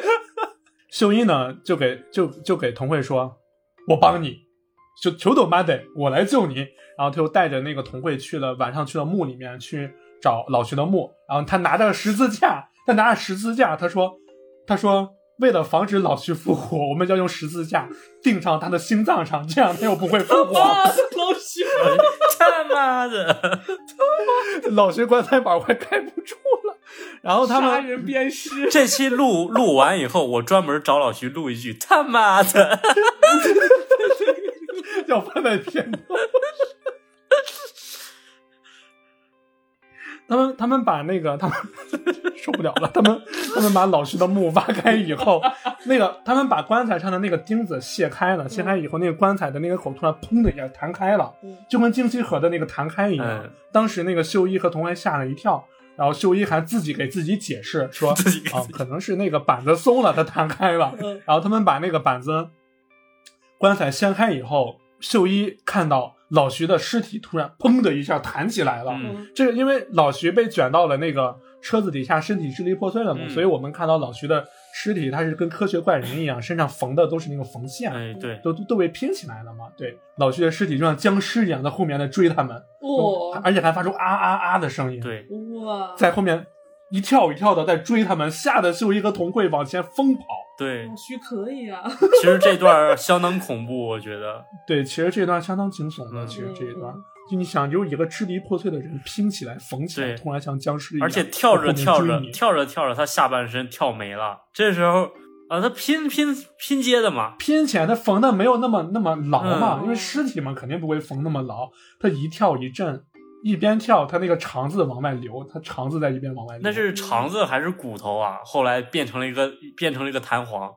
秀一呢，就给就就给童慧说：“我帮你，就求斗妈得，我来救你。”然后他就带着那个童慧去了，晚上去了墓里面去找老徐的墓。然后他拿着十字架，他拿着十字架，他说：“他说为了防止老徐复活，我们要用十字架钉上他的心脏上，这样他又不会复活。啊，老徐，他妈的！老徐棺材板快盖不住了。”然后他们杀人鞭尸，这期录录完以后，我专门找老徐录一句他妈的。要放在片头。他们他们把那个他们受不了了，他们他们把老师的墓挖开以后，那个他们把棺材上的那个钉子卸开了，卸开以后，那个棺材的那个口突然砰的一下弹开了，嗯就跟金西河的那个弹开一样。嗯当时那个秀一和童怀吓了一跳，然后秀一还自己给自己解释说自己给啊自己，可能是那个板子松了，它弹开了。嗯然后他们把那个板子棺材掀开以后，秀一看到老徐的尸体突然砰的一下弹起来了。嗯这个因为老徐被卷到了那个车子底下，身体支离破碎了嘛，嗯所以我们看到老徐的尸体，他是跟科学怪人一样，身上缝的都是那个缝线。哎，对，都都都被拼起来了嘛？对，老徐的尸体就像僵尸一样在后面在追他们，哦而且还发出啊啊啊的声音。，对，哇哇，在后面一跳一跳的在追他们，吓得秀一和童慧往前疯跑。对老，徐可以啊，其实这段相当恐怖，我觉得。对，其实这段相当惊悚的。嗯其实这一段，就你想，有一个支离破碎的人拼起来、缝起来，对突然像僵尸一样，而且跳着跳着跳着跳着，他下半身跳没了。这时候啊，他拼拼拼接的嘛，拼起来，他缝的没有那么那么牢嘛，嗯因为尸体嘛肯定不会缝那么牢。他一跳一震，一边跳，他那个肠子往外流，他肠子在一边往外流。那是肠子还是骨头啊？后来变成了一个变成了一个弹簧，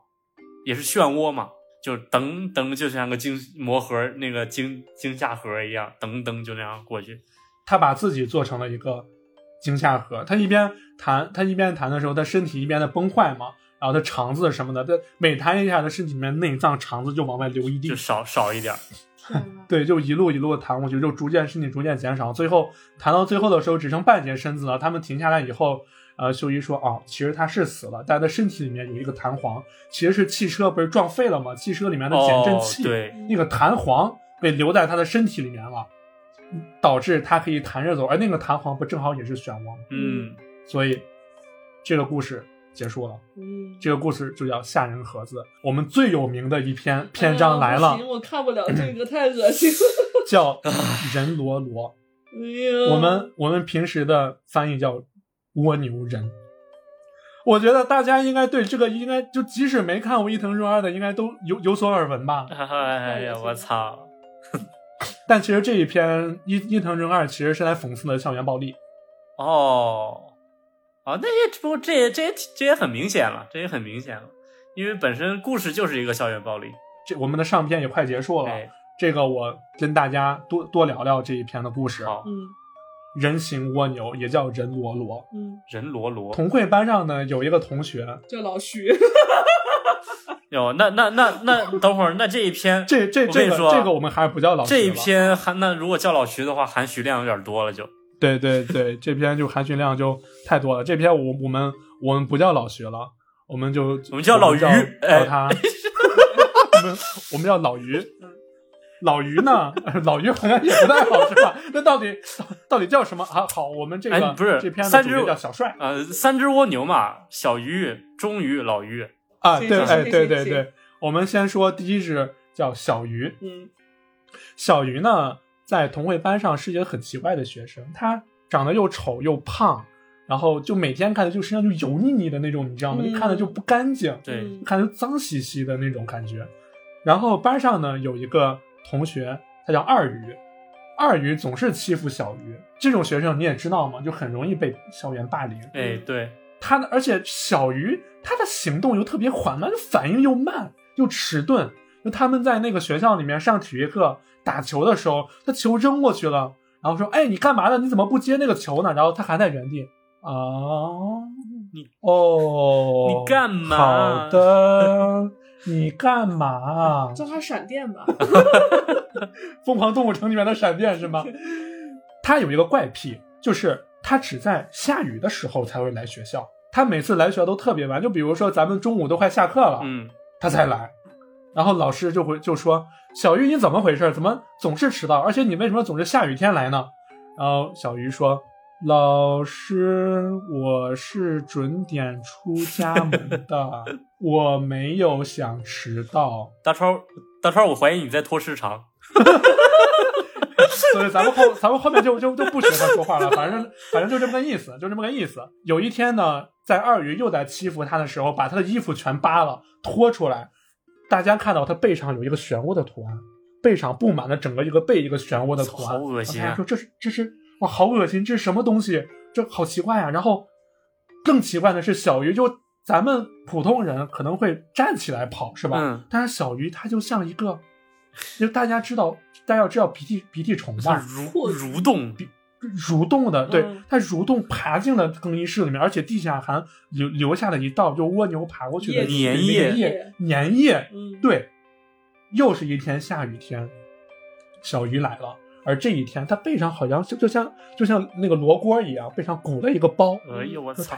也是漩涡嘛，就噔噔，就像个惊魔盒那个惊惊吓盒一样，噔噔就那样过去。他把自己做成了一个惊吓盒。他一边弹，他一边弹的时候，他身体一边在崩坏嘛，然后他肠子什么的，他每弹一下，他身体里面内脏、肠子就往外流一地就。少少一点 对，就一路一路的弹过去，就逐渐身体逐渐减少，最后弹到最后的时候只剩半截身子了。他们停下来以后，呃，秀一说啊，其实他是死了，但他身体里面有一个弹簧，其实是汽车不是撞废了吗？汽车里面的减震哦器，，对，那个弹簧被留在他的身体里面了，导致他可以弹着走，而那个弹簧不正好也是漩涡吗？嗯，所以这个故事结束了。嗯，这个故事就叫《吓人盒子》。我们最有名的一篇篇章来了不，行我看不了这个，太恶心了。叫 《人罗罗》。哎，我们我们平时的翻译叫蜗牛人。我觉得大家应该对这个应该就即使没看过伊藤润二的，应该都有有所耳闻吧。哎呀，我操！但其实这一篇伊伊藤润二其实是来讽刺的校园暴力。哦，哦，那也不过这也这也这也很明显了，这也很明显了，因为本身故事就是一个校园暴力。这我们的上篇也快结束了，哎，这个我跟大家多多聊聊这一篇的故事。好，嗯人形蜗牛也叫人罗罗。嗯，人罗罗。同会班上呢有一个同学，叫老徐，哟，那那那那，等会儿，那这一篇这这这这个我们还是不叫老徐这一篇含那如果叫老徐的话，含徐量有点多了就。对对对，这篇就含蓄量就太多了。这篇我我们我们不叫老徐了，我们就我们叫老于叫他，我们我们叫老于。老于呢？老于好像也不太好，是吧？那到底到底叫什么啊？好，我们这个、哎不是这篇三只叫小帅呃，三只蜗牛嘛，小鱼、中鱼、老鱼。啊，对，哎，对对对，我们先说第一只叫小鱼，嗯小鱼呢，在同会班上是一个很奇怪的学生，他长得又丑又胖，然后就每天看着就身上就油腻腻的那种，你知道吗？嗯就看着就不干净，对，嗯看着脏兮兮的那种感觉。然后班上呢有一个同学，他叫二鱼，二鱼总是欺负小鱼，这种学生你也知道嘛，就很容易被校园霸凌。哎，对，他的而且小鱼他的行动又特别缓慢，就反应又慢又迟钝。就他们在那个学校里面上体育课打球的时候，他球扔过去了，然后说：“哎，你干嘛呢？你怎么不接那个球呢？”然后他还在原地啊，你哦，你干嘛好的，你干嘛？叫他闪电吧。疯狂动物城里面的闪电是吗？他有一个怪癖，就是他只在下雨的时候才会来学校。他每次来学校都特别晚，就比如说咱们中午都快下课了，嗯，他才来。然后老师就会就说：“小鱼，你怎么回事？怎么总是迟到？而且你为什么总是下雨天来呢？”然后小鱼说：“老师，我是准点出家门的，我没有想迟到。”大超，大超，我怀疑你在拖时长。所以咱们后咱们后面就就就不学他说话了，反正反正就这么个意思，就这么个意思。有一天呢，在二鱼又在欺负他的时候，把他的衣服全扒了，拖出来，大家看到它背上有一个漩涡的图案，背上布满了整个一个背一个漩涡的图案，好恶心说这是这是哇，好恶心，这是什么东西？这好奇怪啊！然后更奇怪的是，小鱼就咱们普通人可能会站起来跑，是吧？嗯但是小鱼它就像一个，就大家知道，大家要知道鼻涕鼻涕虫它吧，蠕蠕动，蠕动的，对嗯，它蠕动爬进了更衣室里面，而且地下还留留下了一道就蜗牛爬过去的液体那个液液粘液，嗯，对，又是一天下雨天，小鱼来了。而这一天，它背上好像就就像就像那个罗锅一样，背上鼓了一个包。哎呦我操，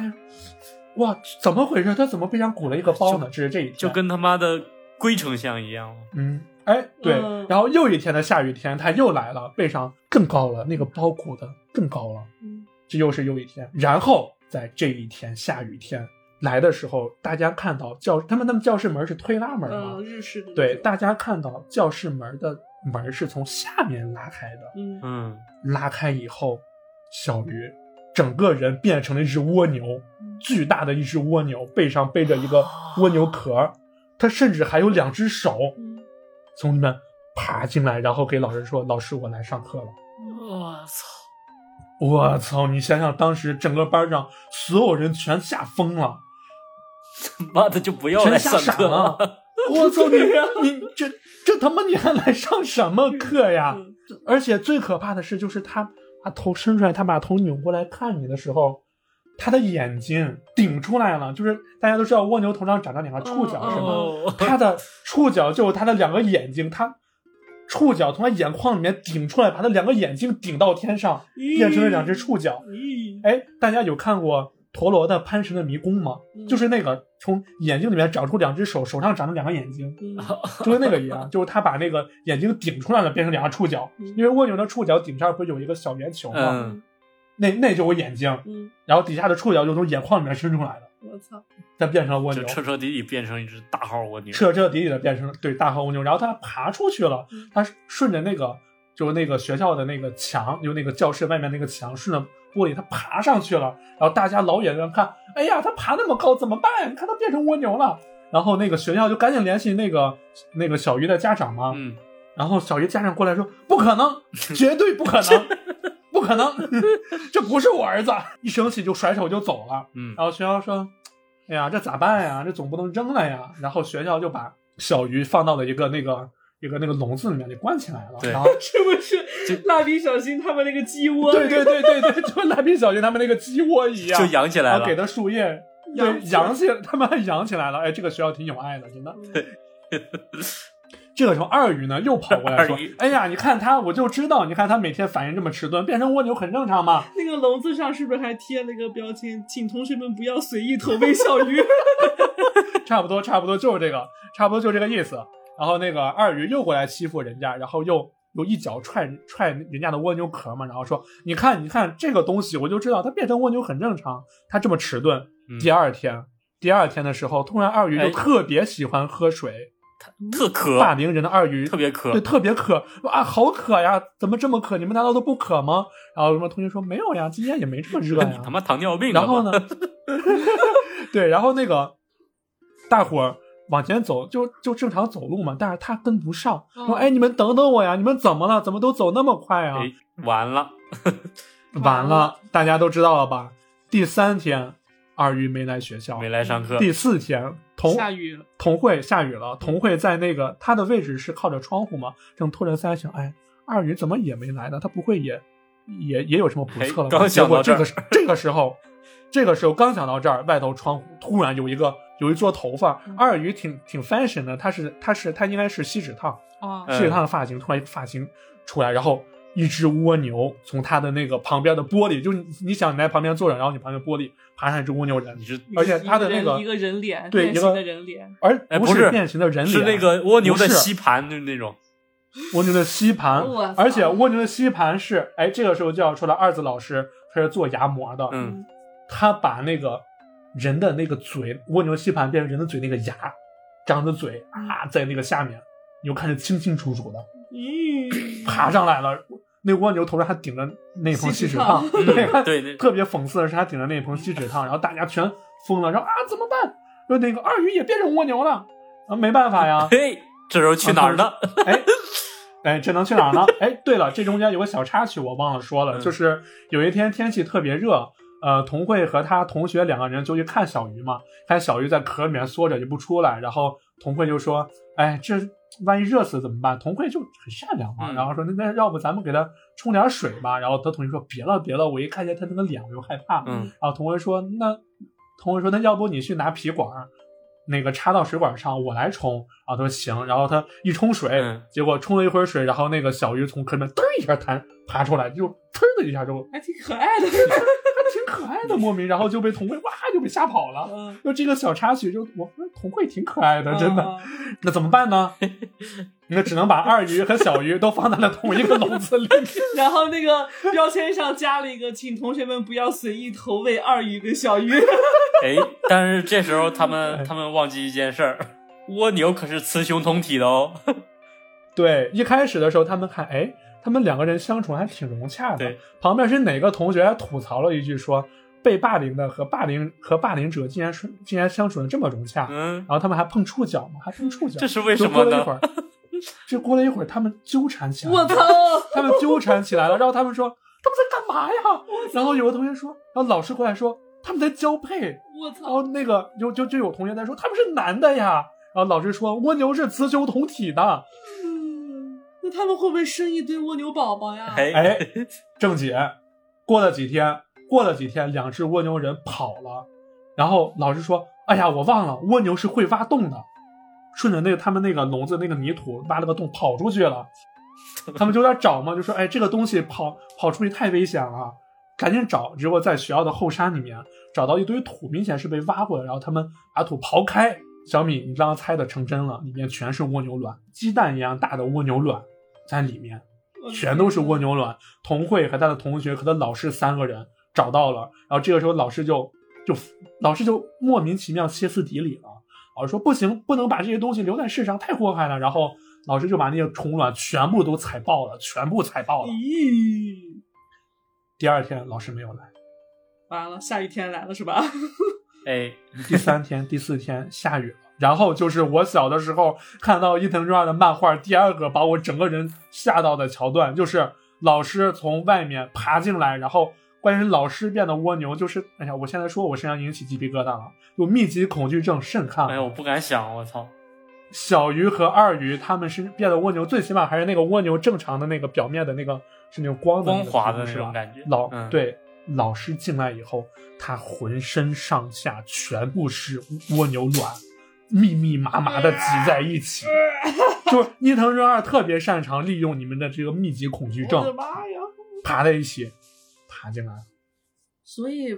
哇，怎么回事？它怎么背上鼓了一个包呢？这是这一天，就跟他妈的龟丞相一样。嗯，哎，对。嗯。然后又一天的下雨天，他又来了，背上更高了，那个包鼓的更高了。嗯。这又是又一天。然后在这一天下雨天来的时候，大家看到教他们他们教室门是推拉门嘛，嗯，日式的对，大家看到教室门的门是从下面拉开的，嗯。嗯，拉开以后，小鱼整个人变成了一只蜗牛，巨大的一只蜗牛，背上背着一个蜗牛壳，它甚至还有两只手嗯从里面爬进来，然后给老师说：“老师，我来上课了。我操，”我操！你想想，当时整个班上所有人全吓疯了，妈的就不要来上课了。我操你！你这这他妈你还来上什么课呀？嗯而且最可怕的是，就是他把头伸出来，他把头扭过来看你的时候，他的眼睛顶出来了。就是大家都知道蜗牛头上长着两个触角，嗯是吗？哦，他的触角就是他的两个眼睛，他触角从他眼眶里面顶出来，把他两个眼睛顶到天上，变成了两只触角。咦，哎，大家有看过陀螺的潘神的迷宫吗？嗯就是那个从眼睛里面长出两只手，手上长着两个眼睛，嗯就跟那个一样，就是他把那个眼睛顶出来了，变成两个触角。嗯因为蜗牛的触角顶上不是有一个小圆球吗？嗯，那那就我眼睛，嗯，然后底下的触角就从眼眶里面伸出来的，我操，再变成了蜗牛，彻彻底底变成一只大号蜗牛。彻彻底底的变成对大号蜗牛。然后它爬出去了嗯，它顺着那个就是那个学校的那个墙，就那个教室外面那个墙，顺着玻璃它爬上去了。然后大家老远远看，哎呀，它爬那么高怎么办呀？你看它变成蜗牛了。然后那个学校就赶紧联系那个那个小鱼的家长嘛，嗯，然后小鱼家长过来说：“不可能，绝对不可能，不 可能，这不是我儿子！”一生气就甩手就走了。嗯然后学校说：“哎呀，这咋办呀？这总不能扔了呀。”然后学校就把小鱼放到了一个那个一个那个笼子里面给关起来了。对然后 是不是蜡笔小新他们那个鸡窝？对对对对对，就蜡笔小新他们那个鸡窝一样，就养起来了然后给。它树叶。对，养养起来，他们还养起来了。哎，这个学校挺有爱的，真的。这个时候，二鱼呢又跑过来说二鱼：“哎呀，你看他，我就知道，你看他每天反应这么迟钝，变成蜗牛很正常嘛。那个笼子上是不是还贴了个标签？请同学们不要随意投喂小鱼。差不多，差不多就是这个，差不多就这个意思。然后那个二鱼又过来欺负人家，然后又又一脚踹踹人家的蜗牛壳嘛，然后说：你看，你看这个东西，我就知道它变成蜗牛很正常，它这么迟钝。嗯第二天，第二天的时候，突然二鱼就哎特别喜欢喝水，特渴，大名人的二鱼特别渴对，。特别渴啊，好渴呀！怎么这么渴？你们难道都不渴吗？然后什么同学说没有呀，今天也没这么热呀你他。妈糖尿病？然后呢，对，然后那个大伙儿往前走，就就正常走路嘛，但是他跟不上，说：“嗯哎，你们等等我呀！你们怎么了？怎么都走那么快啊哎，完了，完了，大家都知道了吧？第三天，二鱼没来学校没。来上课。第四天，同下雨了，童慧下雨了，同慧在那个他的位置是靠着窗户嘛，正托着腮想，哎，二鱼怎么也没来呢？他不会也也也有什么不测了刚结果这个想到这儿时这个时候，这个时候刚想到这儿，外头窗户突然有一个有一撮头发，嗯二鱼挺挺 fashion 的，他是他是他应该是锡纸烫，啊嗯锡纸烫的发型，突然一个发型出来，然后。一只蜗牛从他的那个旁边的玻璃，就你你想你在旁边坐着，然后你旁边玻璃爬上一只蜗牛人你，是而且他的那个一个人脸，对一个变形的人脸，而不是变形的人脸，是那个蜗牛的吸盘就是那种。蜗牛的吸盘而且蜗牛的吸盘是，哎，这个时候就要说了，二子老师他是做牙模的，嗯，他把那个人的那个嘴，蜗牛吸盘变成人的嘴那个牙，张着嘴啊，在那个下面，你就看着清清楚楚的咦，爬上来了。那蜗牛头上还顶着那盆锡纸烫，锡对，对特别讽刺的是，他顶着那盆锡纸烫，然后大家全疯了，说啊怎么办？说那个二鱼也变成蜗牛了，啊没办法呀，嘿，这时候去哪儿呢？哎，哎，这能去哪儿呢？哎，对了，这中间有个小插曲，我忘了说了，嗯就是有一天天气特别热，呃，童慧和他同学两个人就去看小鱼嘛，看小鱼在壳里面缩着就不出来，然后童慧就说：“哎，这万一热死怎么办？”童慧就很善良嘛，嗯然后说：“那那要不咱们给他冲点水吧？”然后他同学说：“别了别了，我一看见他那个脸我就害怕。嗯，然后童慧说：“那童慧说那要不你去拿皮管儿，那个插到水管上，我来冲。”然后他说行，然后他一冲水，嗯结果冲了一会儿水，然后那个小鱼从壳里面嘚儿一下弹爬出来，就嘚儿的一下就还挺可爱的，挺可爱的，莫名，然后就被童慧哇就被吓跑了。嗯，就这个小插曲就，我说童慧挺可爱的，真的。嗯那怎么办呢？那只能把二鱼和小鱼都放在了同一个笼子里。然后那个标签上加了一个，请同学们不要随意投喂二鱼跟小鱼。哎，但是这时候他哎们他们忘记一件事儿，蜗牛可是雌雄同体的哦。对，一开始的时候他们看，哎，他们两个人相处还挺融洽的。旁边是哪个同学还吐槽了一句说，被霸凌的和霸凌和霸凌者竟然是竟然相处的这么融洽，嗯，然后他们还碰触角嘛，还碰触角。这是为什么呢？了一会儿，这过了一会儿，他们纠缠起来了。我操！他们纠缠起来了，然后他们说他们在干嘛呀？然后有个同学说，然后老师过来说他们在交配，我然后操！那个就就就有同学在说他们是男的呀，然后老师说蜗牛是雌雄同体的。他们会不会生一堆蜗牛宝宝呀？哎哎，郑姐，过了几天，过了几天，两只蜗牛人跑了，然后老师说，哎呀，我忘了，蜗牛是会挖洞的，顺着那个他们那个笼子那个泥土挖了个洞跑出去了。他们就在找嘛，就说，哎，这个东西跑跑出去太危险了，赶紧找。结果在学校的后山里面找到一堆土，明显是被挖过的。然后他们把土刨开，小米，你刚刚猜的成真了，里面全是蜗牛卵，鸡蛋一样大的蜗牛卵在里面。全都是蜗牛卵。童慧和他的同学和他老师三个人找到了，然后这个时候老师就就老师就莫名其妙歇斯底里了。老师说不行，不能把这些东西留在世上，太祸害了。然后老师就把那些虫卵全部都踩爆了，全部踩爆了。咦，第二天老师没有来，完了，下雨天来了是吧？哎，第三天、第四天下雨了。然后就是我小的时候看到伊藤润二的漫画，第二个把我整个人吓到的桥段，就是老师从外面爬进来，然后关于老师变得蜗牛，就是哎呀，我现在说我身上已经起鸡皮疙瘩了，有密集恐惧症甚看。哎呀，我不敢想，我操！小鱼和二鱼他们是变得蜗牛，最起码还是那个蜗牛正常的那个表面的那个是那种光的光滑的那种感觉老、嗯对老师进来以后，他浑身上下全部是蜗牛卵，密密麻麻的挤在一起。就是伊藤润二特别擅长利用你们的这个密集恐惧我的症，妈呀！爬在一起，爬进来了。所以，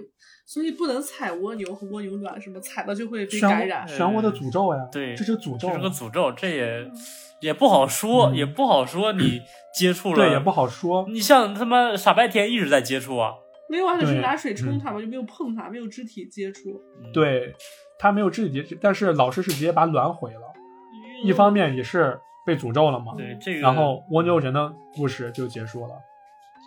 所以不能踩蜗牛和蜗牛卵，什么？踩了就会被感染。漩涡的诅咒呀，对这是诅咒这是啊，个诅咒，这也也不好说，嗯也不好说。你接触了，对，也不。好说。你像他妈傻白甜一直在接触啊，没有啊，只是拿水冲嗯它嘛，就没有碰它，没有肢体接触。嗯，对他没有肢体但是老师是直接把卵毁了。一方面也是被诅咒了嘛，对这个，然后蜗牛人的故事就结束了。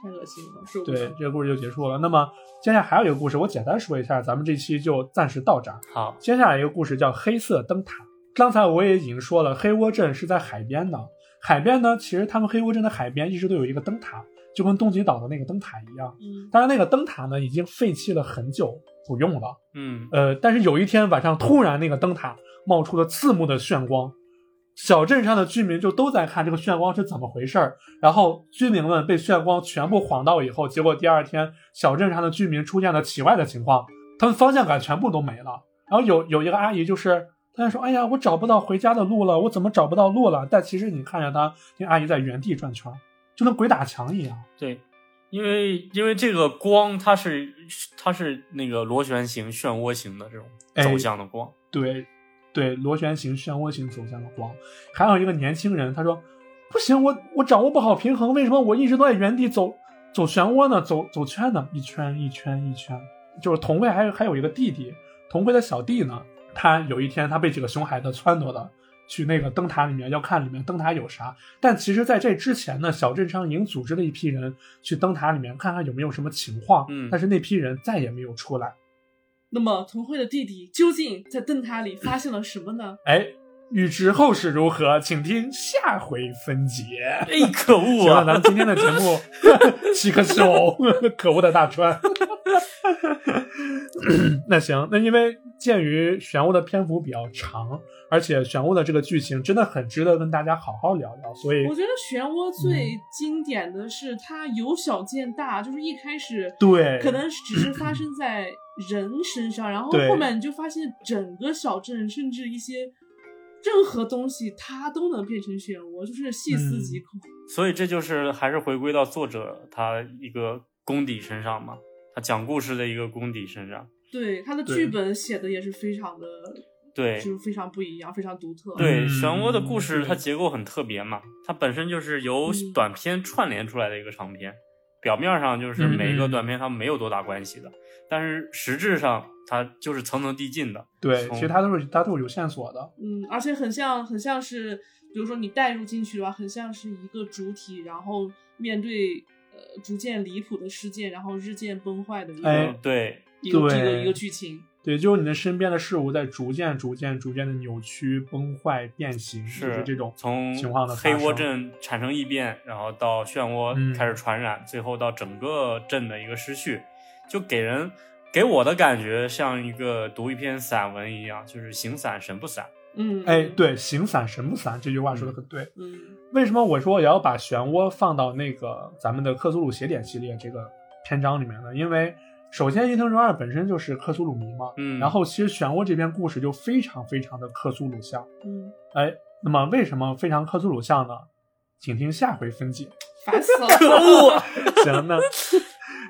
太恶心了，对，。这个故事就结束了。那么接下来还有一个故事，我简单说一下，咱们这期就暂时到这儿。好，接下来一个故事叫黑色灯塔。刚才我也已经说了，黑窝镇是在海边的。海边呢，其实他们黑窝镇的海边一直都有一个灯塔，就跟东极岛的那个灯塔一样。嗯，但是，那个灯塔呢已经废弃了很久，不用了。嗯，呃，但是有一天晚上，突然那个灯塔冒出了刺目的炫光，小镇上的居民就都在看这个炫光是怎么回事儿。然后居民们被炫光全部晃到以后，结果第二天小镇上的居民出现了奇怪的情况，他们方向感全部都没了。然后有有一个阿姨就是。她就说：“哎呀，我找不到回家的路了，我怎么找不到路了？”但其实你看着她，那阿姨在原地转圈，就跟鬼打墙一样。对，因为因为这个光它是它是那个螺旋形、漩涡形的这种哎走向的光，对，对，螺旋形、漩涡形走向的光。还有一个年轻人，他说：“不行，我我掌握不好平衡，为什么我一直都在原地走走漩涡呢？走走圈呢？一圈一圈一圈。”就是童慧还有还有一个弟弟，童慧的小弟呢，他有一天他被几个熊孩子撺掇的去那个灯塔里面要看里面灯塔有啥，但其实在这之前呢，小镇上已经组织了一批人去灯塔里面看看有没有什么情况，嗯但是那批人再也没有出来。那么童慧的弟弟究竟在灯塔里发现了什么呢？哎，欲知后事如何，请听下回分解。哎，可恶行了，啊！咱们今天的节目 七个秀，可恶的大川。那行，那因为鉴于玄武的篇幅比较长，而且漩涡的这个剧情真的很值得跟大家好好聊聊，所以我觉得漩涡最嗯经典的是它由小见大，就是一开始对可能只是发生在人身上，然后后面你就发现整个小镇甚至一些任何东西它都能变成漩涡，就是细思极恐。所以这就是还是回归到作者他一个功底身上嘛，他讲故事的一个功底身上。对他的剧本写的也是非常的，对就是非常不一样，非常独特。对，嗯漩涡的故事它结构很特别嘛，它本身就是由嗯短片串联出来的一个长片，表面上就是嗯每一个嗯短片它没有多大关系的，但是实质上它就是层层递进的。对，其实它都是它都是有线索的。嗯，而且很像，很像是，比如说你带入进去的话，很像是一个主体，然后面对呃逐渐离谱的事件，然后日渐崩坏的一个、哎对，一个一个一个剧情。对，就是你的身边的事物在逐渐、逐渐、逐渐的扭曲、崩坏、变形，就是这种从情况的黑窝镇产生异变，然后到漩涡嗯开始传染，最后到整个镇的一个失序，就给人给我的感觉像一个读一篇散文一样，就是形散神不散。嗯，哎，，对，形散神不散这句话说的很对。嗯为什么我说也要把漩涡放到那个咱们的克苏鲁邪典系列这个篇章里面呢？因为首先伊藤润二本身就是克苏鲁迷嘛，嗯然后其实漩涡这篇故事就非常非常的克苏鲁像。嗯，哎，那么为什么非常克苏鲁像呢？请听下回分解。烦死了，可恶！行，那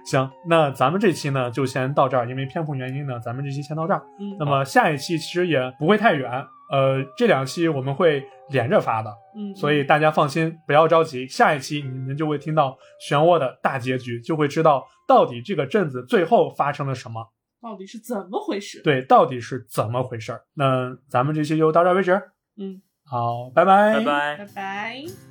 行，那咱们这期呢就先到这儿，因为篇幅原因呢，咱们这期先到这儿。嗯，那么下一期其实也不会太远，呃，这两期我们会连着发的，嗯，所以大家放心，不要着急，下一期你们就会听到漩涡的大结局，就会知道到底这个镇子最后发生了什么，到底是怎么回事？，对，到底是怎么回事儿。那咱们这期就到这儿为止，嗯，好，拜拜，拜拜拜。拜。